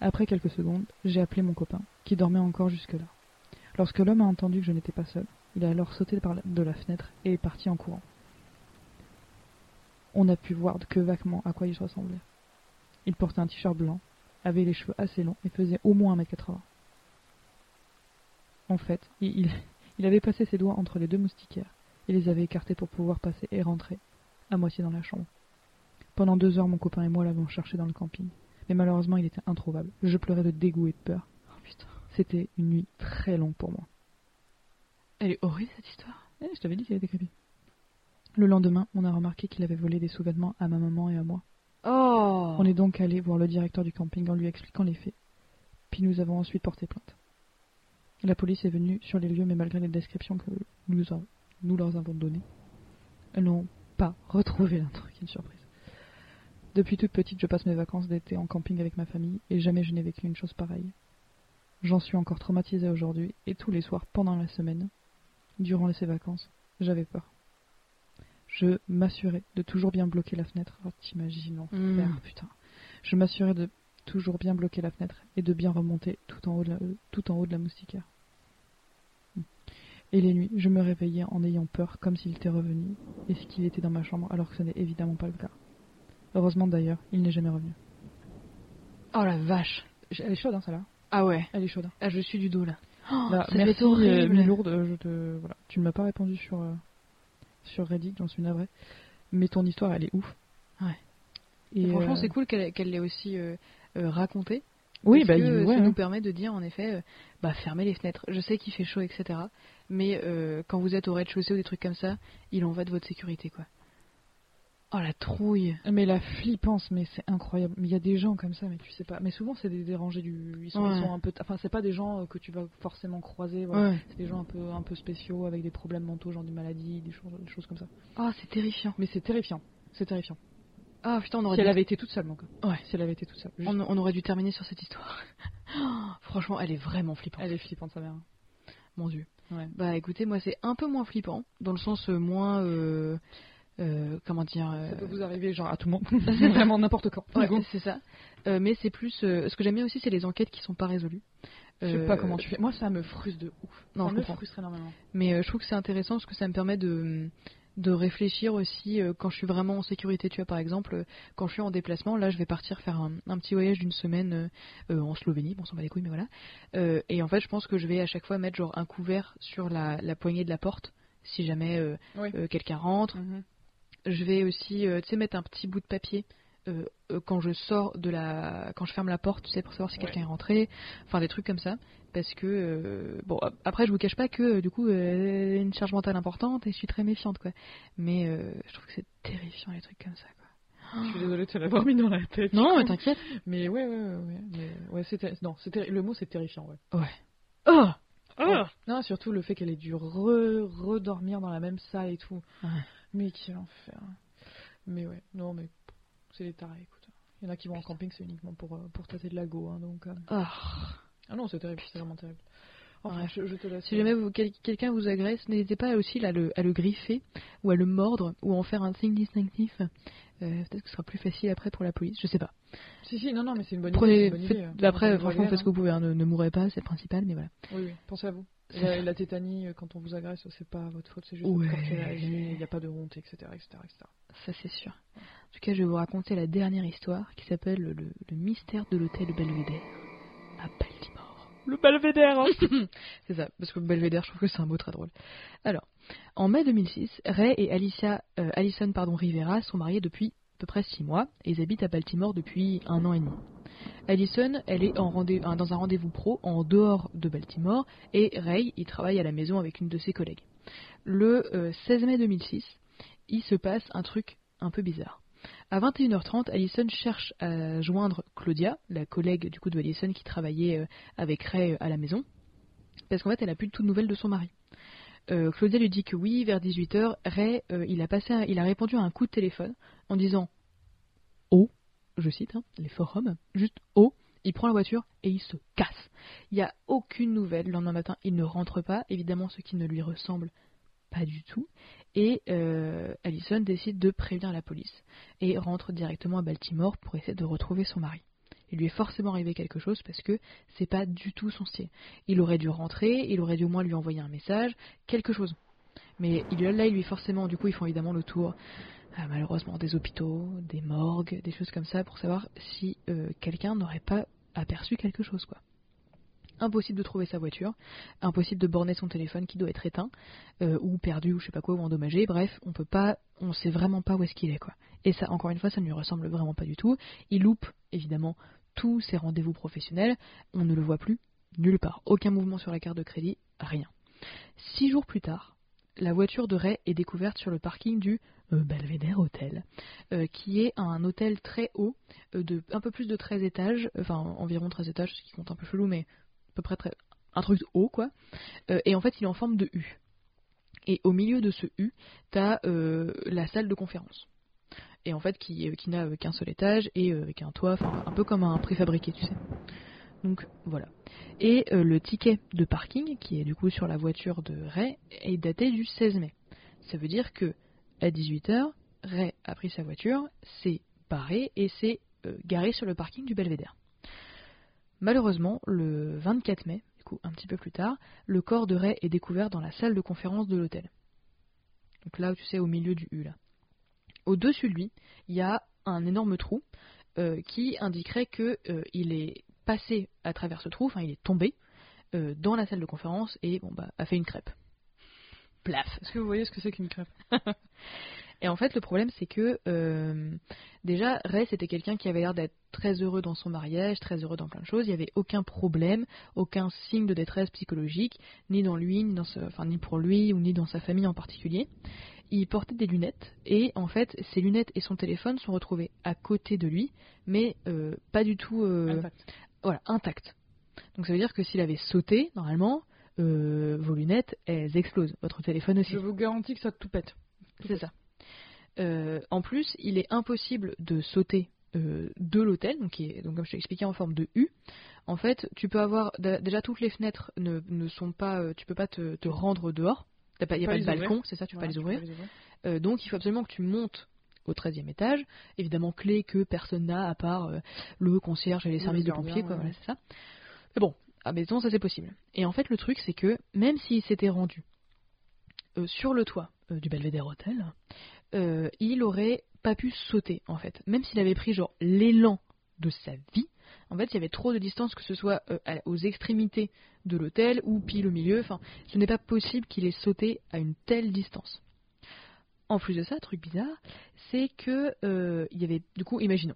Après quelques secondes, j'ai appelé mon copain, qui dormait encore jusque-là. Lorsque l'homme a entendu que je n'étais pas seul, il a alors sauté de la fenêtre et est parti en courant. On n'a pu voir que vaguement à quoi il ressemblait. Il portait un t-shirt blanc, avait les cheveux assez longs et faisait au moins 1m80. En fait, il- il avait passé ses doigts entre les deux moustiquaires et les avait écartés pour pouvoir passer et rentrer, à moitié dans la chambre. Pendant deux heures, mon copain et moi l'avons cherché dans le camping, mais malheureusement il était introuvable. Je pleurais de dégoût et de peur. Oh putain. C'était une nuit très longue pour moi. Elle est horrible cette histoire. Eh, je t'avais dit qu'il était creepy. Le lendemain, on a remarqué qu'il avait volé des sous-vêtements à ma maman et à moi. Oh On est donc allé voir le directeur du camping en lui expliquant les faits. Puis nous avons ensuite porté plainte. La police est venue sur les lieux, mais malgré les descriptions que nous, en- nous leur avons données, elles n'ont pas retrouvé l'intrus. Quelle surprise. Depuis toute petite, je passe mes vacances d'été en camping avec ma famille et jamais je n'ai vécu une chose pareille. J'en suis encore traumatisée aujourd'hui et tous les soirs pendant la semaine, durant ces vacances, j'avais peur. Je m'assurais de toujours bien bloquer la fenêtre. Oh, t'imagines l'enfer, Mm. putain. Je m'assurais de toujours bien bloquer la fenêtre et de bien remonter tout en haut de la, tout en haut de la moustiquaire. Et les nuits, je me réveillais en ayant peur, comme s'il était revenu, et qu'il était dans ma chambre, alors que ce n'est évidemment pas le cas. Heureusement d'ailleurs, il n'est jamais revenu. Oh la vache. Elle est chaude, hein, celle-là. Ah ouais. Elle est chaude. hein. Ah, je suis du dos là. Oh, Là, ça devait merci, euh, Milourde, euh, je te... voilà. Tu ne m'as pas répondu sur, euh, sur Reddit, j'en suis navré. Mais ton histoire, elle est ouf. Ouais. Et, Et franchement, euh, c'est cool qu'elle l'ait aussi euh, euh, raconté. Oui, parce bah, que, il- ouais, ça hein. nous permet de dire en effet, bah fermez les fenêtres. Je sais qu'il fait chaud, etc. Mais quand vous êtes au rez-de-chaussée ou des trucs comme ça, il en va de votre sécurité, quoi. Oh la trouille. Mais la flippance, mais c'est incroyable. Mais il y a des gens comme ça, mais tu sais pas. Mais souvent, c'est des dérangés du. Ils sont, ils sont un peu. Enfin, c'est pas des gens euh, que tu vas forcément croiser. Voilà. Ouais. C'est des gens un peu, un peu spéciaux avec des problèmes mentaux, genre des maladies, des choses, des choses comme ça. Oh, c'est terrifiant. Mais c'est terrifiant. C'est terrifiant. Ah putain, on aurait, Si elle dû... avait été toute seule, donc. Ouais. Si elle avait été toute seule. Juste- on, on aurait dû terminer sur cette histoire. Oh, franchement, elle est vraiment flippante. Elle est flippante, sa mère. Mon dieu. Ouais. Bah écoutez, moi c'est un peu moins flippant, dans le sens euh, moins. euh, euh, comment dire. euh, Ça peut vous arriver, genre à tout le monde. Vraiment n'importe quand. Ouais, c'est ça. Euh, mais c'est plus. ce que j'aime bien aussi, c'est les enquêtes qui sont pas résolues. Je sais pas comment tu fais. Moi, ça me frustre de ouf. Non, ça je me comprends. frustre énormément. Mais je trouve que c'est intéressant parce que ça me permet de, de réfléchir aussi euh, quand je suis vraiment en sécurité. Tu vois, par exemple, euh, quand je suis en déplacement, là, je vais partir faire un, un petit voyage d'une semaine euh, en Slovénie. Bon, on s'en bat les couilles, mais voilà. Et en fait, je pense que je vais à chaque fois mettre genre un couvert sur la, la poignée de la porte si jamais Oui. quelqu'un rentre. Je vais aussi, euh, tu sais, mettre un petit bout de papier. euh, euh, quand je sors de la quand je ferme la porte tu sais pour savoir si Ouais. quelqu'un est rentré enfin des trucs comme ça parce que euh, bon ap- après je vous cache pas que du coup une charge mentale importante et je suis très méfiante quoi mais je trouve que c'est terrifiant les trucs comme ça quoi Je suis désolée de te l'avoir mis dans la tête. non mais t'inquiète Mais ouais, ouais, ouais, ouais. Mais ouais, c'était. Non, c'était. Le mot, c'est terrifiant, ouais. ouais oh Ouais. Non, surtout le fait qu'elle ait dû re- redormir dans la même salle et tout. Ouais. Mais quel enfer. Mais ouais, non, mais c'est les tarés, écoute. Il y en a qui vont en camping, c'est uniquement pour, euh, pour tâter de la go, hein, donc. euh. Ah. Ah non, c'est terrible, c'est vraiment terrible. Enfin, Ouais. je, je te laisse. si jamais quel- quelqu'un vous agresse n'hésitez pas aussi à le, à le griffer ou à le mordre ou à en faire un signe distinctif Euh, peut-être que ce sera plus facile après pour la police je sais pas Si, si, non, non, mais c'est une bonne idée. prenez une bonne faites- idée, euh. après Pensez à franchement faites ce que hein. vous pouvez hein, ne, ne mourrez pas c'est le principal mais voilà Oui, oui, pensez à vous. La, la tétanie, euh, quand on vous agresse, c'est pas votre faute, c'est juste Ouais. il n'y a pas de honte, etc. etc., etc. Ça, c'est sûr. En tout cas, je vais vous raconter la dernière histoire qui s'appelle le, le mystère de l'hôtel Belvédère à Baltimore. Le belvédère hein. C'est ça, parce que Belvédère, je trouve que c'est un mot très drôle. Alors, en mai 2006, Ray et Alicia, euh, Allison pardon, Rivera sont mariés depuis à peu près 6 mois et ils habitent à Baltimore depuis un an et demi. Allison, elle est euh, dans un rendez-vous pro en dehors de Baltimore et Ray, il travaille à la maison avec une de ses collègues. Le euh, 16 mai 2006, il se passe un truc un peu bizarre. À 21h30, Allison cherche à joindre Claudia, la collègue du coup de Allison qui travaillait euh, avec Ray euh, à la maison, parce qu'en fait, elle a plus de toutes nouvelles de son mari. Euh, Claudia lui dit que oui, vers 18h, Ray, euh, il, a passé il a répondu à un coup de téléphone en disant Oh, je cite, hein, les forums, juste Oh, il prend la voiture et il se casse. Il n'y a aucune nouvelle. Le lendemain matin, il ne rentre pas, évidemment, ce qui ne lui ressemble pas du tout. Et euh, Allison décide de prévenir la police et rentre directement à Baltimore pour essayer de retrouver son mari. Il lui est forcément arrivé quelque chose parce que c'est pas du tout son style. Il aurait dû rentrer, il aurait dû au moins lui envoyer un message, quelque chose. Mais il, là, il lui forcément, du coup, ils font évidemment le tour, malheureusement, des hôpitaux, des morgues, des choses comme ça, pour savoir si euh, quelqu'un n'aurait pas aperçu quelque chose, quoi. Impossible de trouver sa voiture, impossible de borner son téléphone qui doit être éteint, euh, ou perdu, ou je sais pas quoi, ou endommagé. Bref, on peut pas, on sait vraiment pas où est-ce qu'il est, quoi. Et ça, encore une fois, ça ne lui ressemble vraiment pas du tout. Il loupe, évidemment, tous ses rendez-vous professionnels. On ne le voit plus nulle part. Aucun mouvement sur la carte de crédit, rien. Six jours plus tard, la voiture de Ray est découverte sur le parking du euh, Belvedere Hotel, euh, qui est un hôtel très haut, euh, de un peu plus de 13 étages, enfin environ 13 étages, ce qui compte un peu chelou, mais à peu près un truc haut, quoi. Et en fait, il est en forme de U. Et au milieu de ce U, t'as la salle de conférence. Et en fait, qui, qui n'a qu'un seul étage et avec un toit, un peu comme un préfabriqué, tu sais. Donc voilà. Et euh, le ticket de parking, qui est du coup sur la voiture de Ray, est daté du 16 mai. Ça veut dire que à 18h, Ray a pris sa voiture, s'est barré et s'est euh, garé sur le parking du Belvédère. Malheureusement, le 24 mai, du coup un petit peu plus tard, le corps de Ray est découvert dans la salle de conférence de l'hôtel. Donc là, tu sais, au milieu du U là. Au-dessus de lui, il y a un énorme trou euh, qui indiquerait que euh, est passé à travers ce trou, enfin il est tombé euh, dans la salle de conférence et bon bah a fait une crêpe. Plaf. Est-ce que vous voyez ce que c'est qu'une crêpe? Et en fait, le problème, c'est que euh, déjà, Ray, c'était quelqu'un qui avait l'air d'être très heureux dans son mariage, très heureux dans plein de choses. Il n'y avait aucun problème, aucun signe de détresse psychologique, ni dans lui, ni dans ce, enfin ni pour lui ou ni dans sa famille en particulier. Il portait des lunettes et en fait, ses lunettes et son téléphone sont retrouvés à côté de lui, mais euh, pas du tout, euh. Voilà, intacts. Donc ça veut dire que s'il avait sauté, normalement, euh, vos lunettes, elles explosent. Votre téléphone aussi. Je vous garantis que ça tout pète. C'est ça. Euh, en plus, il est impossible de sauter euh, de l'hôtel, donc, qui est- donc comme je t'ai expliqué en forme de U. En fait, tu peux avoir déjà toutes les fenêtres ne, ne sont pas, tu peux pas te, te rendre dehors. Il n'y a Pas pas de balcon, c'est ça, tu peux pas les ouvrir. peux les ouvrir. Donc il faut absolument que tu montes au 13e étage, évidemment clé que personne n'a à part euh, le concierge et les Oui, services de pompiers, quoi, ouais. voilà, c'est ça. Mais bon, à maison, ça c'est possible. Et en fait, le truc, c'est que même s'il s'était rendu euh, sur le toit euh, du Belvedere Hotel, il aurait pas pu sauter, en fait. Même s'il avait pris, genre, l'élan de sa vie, en fait, il y avait trop de distance, que ce soit euh, aux extrémités de l'hôtel ou pile au milieu. Enfin, ce n'est pas possible qu'il ait sauté à une telle distance. En plus de ça, truc bizarre, c'est que euh, il y avait du coup, imaginons,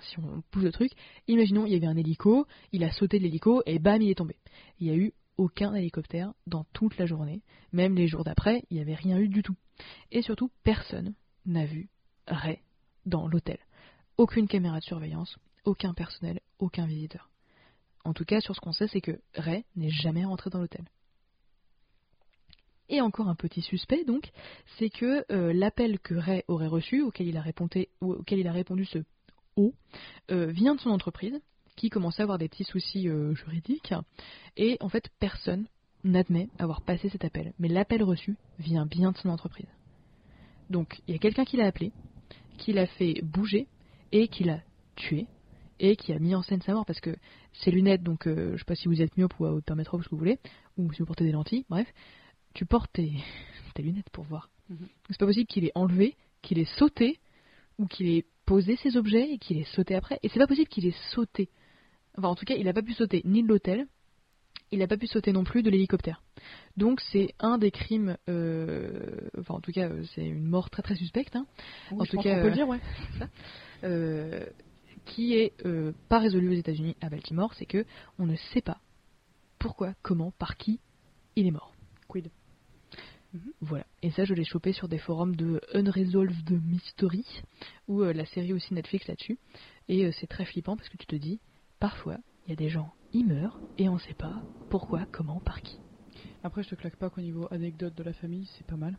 si on pousse le truc, imaginons il y avait un hélico, il a sauté de l'hélico et bam, il est tombé. Il n'y a eu aucun hélicoptère dans toute la journée, même les jours d'après, il n'y avait rien eu du tout. Et surtout, personne n'a vu Ray dans l'hôtel. Aucune caméra de surveillance, aucun personnel, aucun visiteur. En tout cas, sur ce qu'on sait, c'est que Ray n'est jamais rentré dans l'hôtel. Et encore un petit suspect, donc, c'est que euh, l'appel que Ray aurait reçu, auquel il a répondu, auquel il a répondu ce O, euh, vient de son entreprise, qui commençait à avoir des petits soucis euh, juridiques, et en fait, personne n'admet avoir passé cet appel. Mais l'appel reçu vient bien de son entreprise. Donc, il y a quelqu'un qui l'a appelé, qui l'a fait bouger, et qui l'a tué, et qui a mis en scène sa mort parce que ses lunettes, donc euh, je sais pas si vous êtes myope ou à hauteur métro, ce que vous voulez, ou si vous portez des lentilles, bref, tu portes tes, tes lunettes pour voir. Mhm. C'est pas possible qu'il ait enlevé, qu'il ait sauté, ou qu'il ait posé ses objets et qu'il ait sauté après. Et c'est pas possible qu'il ait sauté. Enfin, en tout cas, il a pas pu sauter ni de l'hôtel, il a pas pu sauter non plus de l'hélicoptère. Donc c'est un des crimes, euh, enfin en tout cas euh, c'est une mort très très suspecte, hein, Oui, En tout cas, qu'on peut le euh, dire, ouais. euh, qui est euh, pas résolu aux États-Unis à Baltimore, c'est que on ne sait pas pourquoi, comment, par qui il est mort. Quid? Voilà. Et ça, je l'ai chopé sur des forums de Unresolved Mystery, ou euh, la série aussi Netflix là-dessus. Et euh, c'est très flippant parce que tu te dis, parfois, il y a des gens, ils meurent et on sait pas pourquoi, comment, par qui. Après, je te claque pas qu'au niveau anecdote de la famille, c'est pas mal.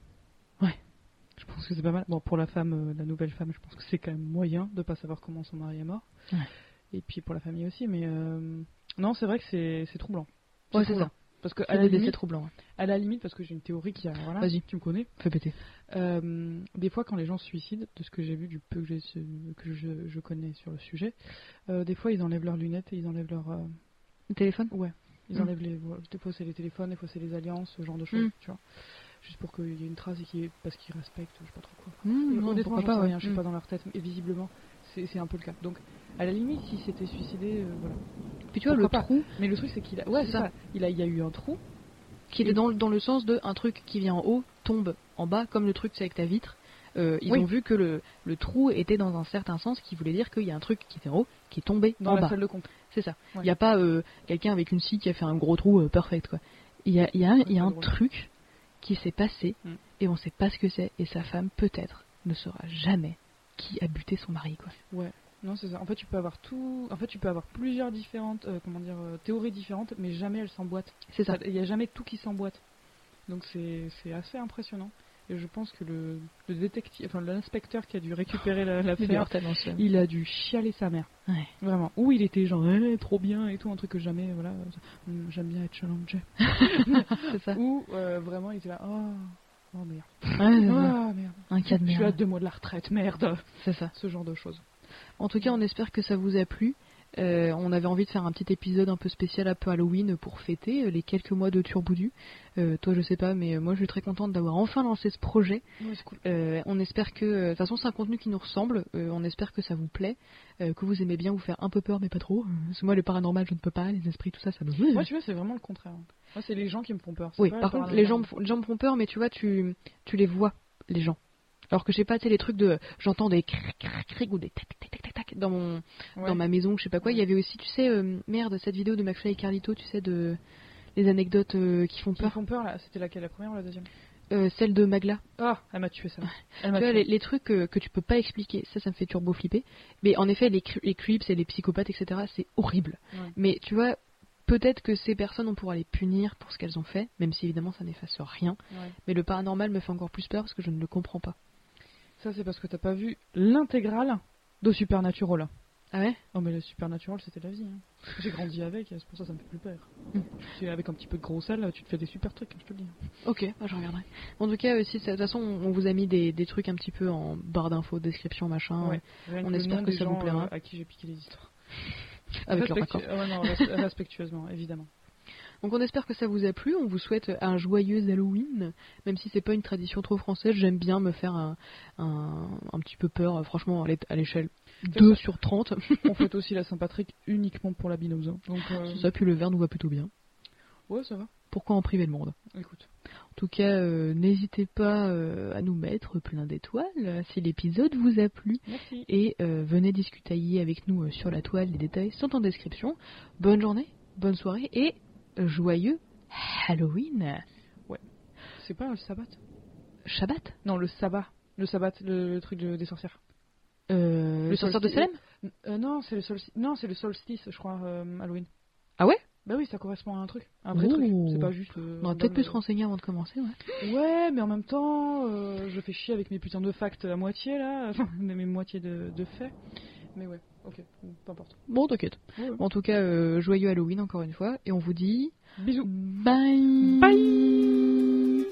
Ouais. Je pense que c'est pas mal. Bon, pour la femme, euh, la nouvelle femme, je pense que c'est quand même moyen de pas savoir comment son mari est mort. Ouais. Et puis pour la famille aussi, mais non, c'est vrai que c'est troublant. Ouais, c'est ça. Parce que à la, limite, ouais. à la limite, parce que j'ai une théorie qui a, voilà, Vas-y. tu me connais. Fais péter. Euh, des fois, quand les gens se suicident, de ce que j'ai vu, du peu que, j'ai su- que je, je connais sur le sujet, euh, des fois ils enlèvent leurs lunettes et ils enlèvent leur. euh, Le téléphone? Ouais, ils Mm. enlèvent les. voilà, Des fois c'est les téléphones, des fois c'est les alliances, ce genre de choses, Mm. tu vois. Juste pour qu'il y ait une trace et ait- parce qu'ils respectent, je sais pas trop quoi. Mmh, non, Honnêtement, pas, sais ouais. rien, je suis Mmh. pas dans leur tête, et visiblement, c'est c'est un peu le cas. Donc, à la limite, si c'était suicidé, euh, voilà. Puis tu vois, le Pourquoi trou Mais le truc, c'est qu'il a. Ouais, ça. ça. Il, a, il y a eu un trou. qui était dans, le- dans le sens de un truc qui vient en haut tombe en bas, comme le truc c'est avec ta vitre. Euh, ils Oui. ont vu que le, le trou était dans un certain sens qui voulait dire qu'il y a un truc qui était en haut qui est tombé Dans en la bas. salle de compte. C'est ça. Il Ouais. n'y a pas euh, quelqu'un avec une scie qui a fait un gros trou euh, perfect quoi. Il y a, y a, y a un drôle. truc qui s'est passé Mm. et on sait pas ce que c'est et sa femme peut-être ne saura jamais qui a buté son mari quoi. Ouais. Non, c'est ça. En fait, tu peux avoir tout. En fait, tu peux avoir plusieurs différentes, euh, comment dire, euh, théories différentes, mais jamais elles s'emboîtent. C'est ça. Il n'y a jamais tout qui s'emboîte. Donc c'est c'est assez impressionnant. Et je pense que le, le détective, enfin l'inspecteur qui a dû récupérer est l'affaire, il a dû chialer sa mère. Ouais. Vraiment. Ou il était genre Eh, trop bien et tout, un truc que jamais, voilà, euh, j'aime bien être challengé. C'est ça. Ou euh, vraiment il était là, oh, oh merde. Ouais. Oh merde. Un cas de Je suis à merde. deux mois de la retraite, merde. C'est ça. Ce genre de choses. En tout cas, on espère que ça vous a plu. Euh, on avait envie de faire un petit épisode un peu spécial un peu Halloween pour fêter euh, les quelques mois de Turboudu. Euh, toi, je sais pas, mais moi, je suis très contente d'avoir enfin lancé ce projet. Ouais, c'est cool. Euh, on espère que, de toute façon, c'est un contenu qui nous ressemble. On espère que ça vous plaît, que vous aimez bien vous faire un peu peur, mais pas trop. Parce que moi, le paranormal, je ne peux pas. Les esprits, tout ça, ça me. Moi, tu vois, c'est vraiment le contraire. Moi, c'est les gens qui me font peur. oui. Par contre, les gens, me paranormal. font, les gens me font peur, mais tu vois, tu, tu les vois, les gens. Alors que je sais pas, tu sais, les trucs de, j'entends des cric, cric, cric ou des tac, tac, tac, tac, tac dans mon, Ouais. dans ma maison, je sais pas quoi. Il y avait aussi, tu sais, euh, merde, cette vidéo de McFly et Carlito, tu sais, de les anecdotes euh, qui font Qui peur. font peur là. C'était laquelle, la première ou la deuxième? Euh, celle de Magla. Ah, elle m'a tué ça. Elle Tu vois, tué. les, les trucs euh, que tu peux pas expliquer, ça, ça me fait turbo flipper. Mais en effet, les, les creeps et les psychopathes, etc., c'est horrible. Ouais. Mais tu vois, peut-être que ces personnes, on pourra les punir pour ce qu'elles ont fait, même si évidemment ça n'efface rien. Ouais. Mais le paranormal me fait encore plus peur parce que je ne le comprends pas. Ça, c'est parce que t'as pas vu l'intégrale de Supernatural. Ah ouais? Oh, mais le Supernatural, c'était la vie. hein. J'ai grandi avec, c'est pour ça que ça me fait plus peur. Mm. Tu- Avec un petit peu de gros sel, tu te fais des super trucs, hein, je te le dis. Ok, bah, je regarderai. En tout cas, euh, si, de toute façon, on vous a mis des, des trucs un petit peu en barre d'infos, description, machin, Ouais. On espère que ça vous plaira. euh, à qui j'ai piqué les histoires. avec leur accord. ouais, non, res- respectueusement, évidemment. Donc on espère que ça vous a plu, on vous souhaite un joyeux Halloween, même si c'est pas une tradition trop française, j'aime bien me faire un, un, un petit peu peur, franchement, à l'é- à l'échelle 2 sur 30, On fête aussi la Saint-Patrick uniquement pour la binose. hein. Donc, euh, ça, puis le verre nous va plutôt bien. ouais, ça va. Pourquoi en priver le monde? Écoute. En tout cas, euh, n'hésitez pas euh, à nous mettre plein d'étoiles si l'épisode vous a plu. Merci. Et venez discutailler avec nous sur la toile, les détails sont en description. Bonne journée, bonne soirée et joyeux Halloween C'est pas le sabbat Shabbat? Non, le sabbat. Le sabbat, le, le truc de- des sorcières. euh, Le sorcière de Salem? Euh, non, c'est le solstice. Non, c'est le solstice, je crois, euh, Halloween. Ah ouais? Bah oui, ça correspond à un truc, un vrai Ouh. truc. C'est pas juste. On aurait peut-être pu se renseigner avant de commencer, ouais. Ouais, mais en même temps, je fais chier avec mes putains de facts à moitié là, enfin mes moitiés de, de faits. Mais ouais, ok, peu importe. Bon, t'inquiète. Ouais. En tout cas, euh, joyeux Halloween encore une fois, et on vous dit Bisous. bye Bye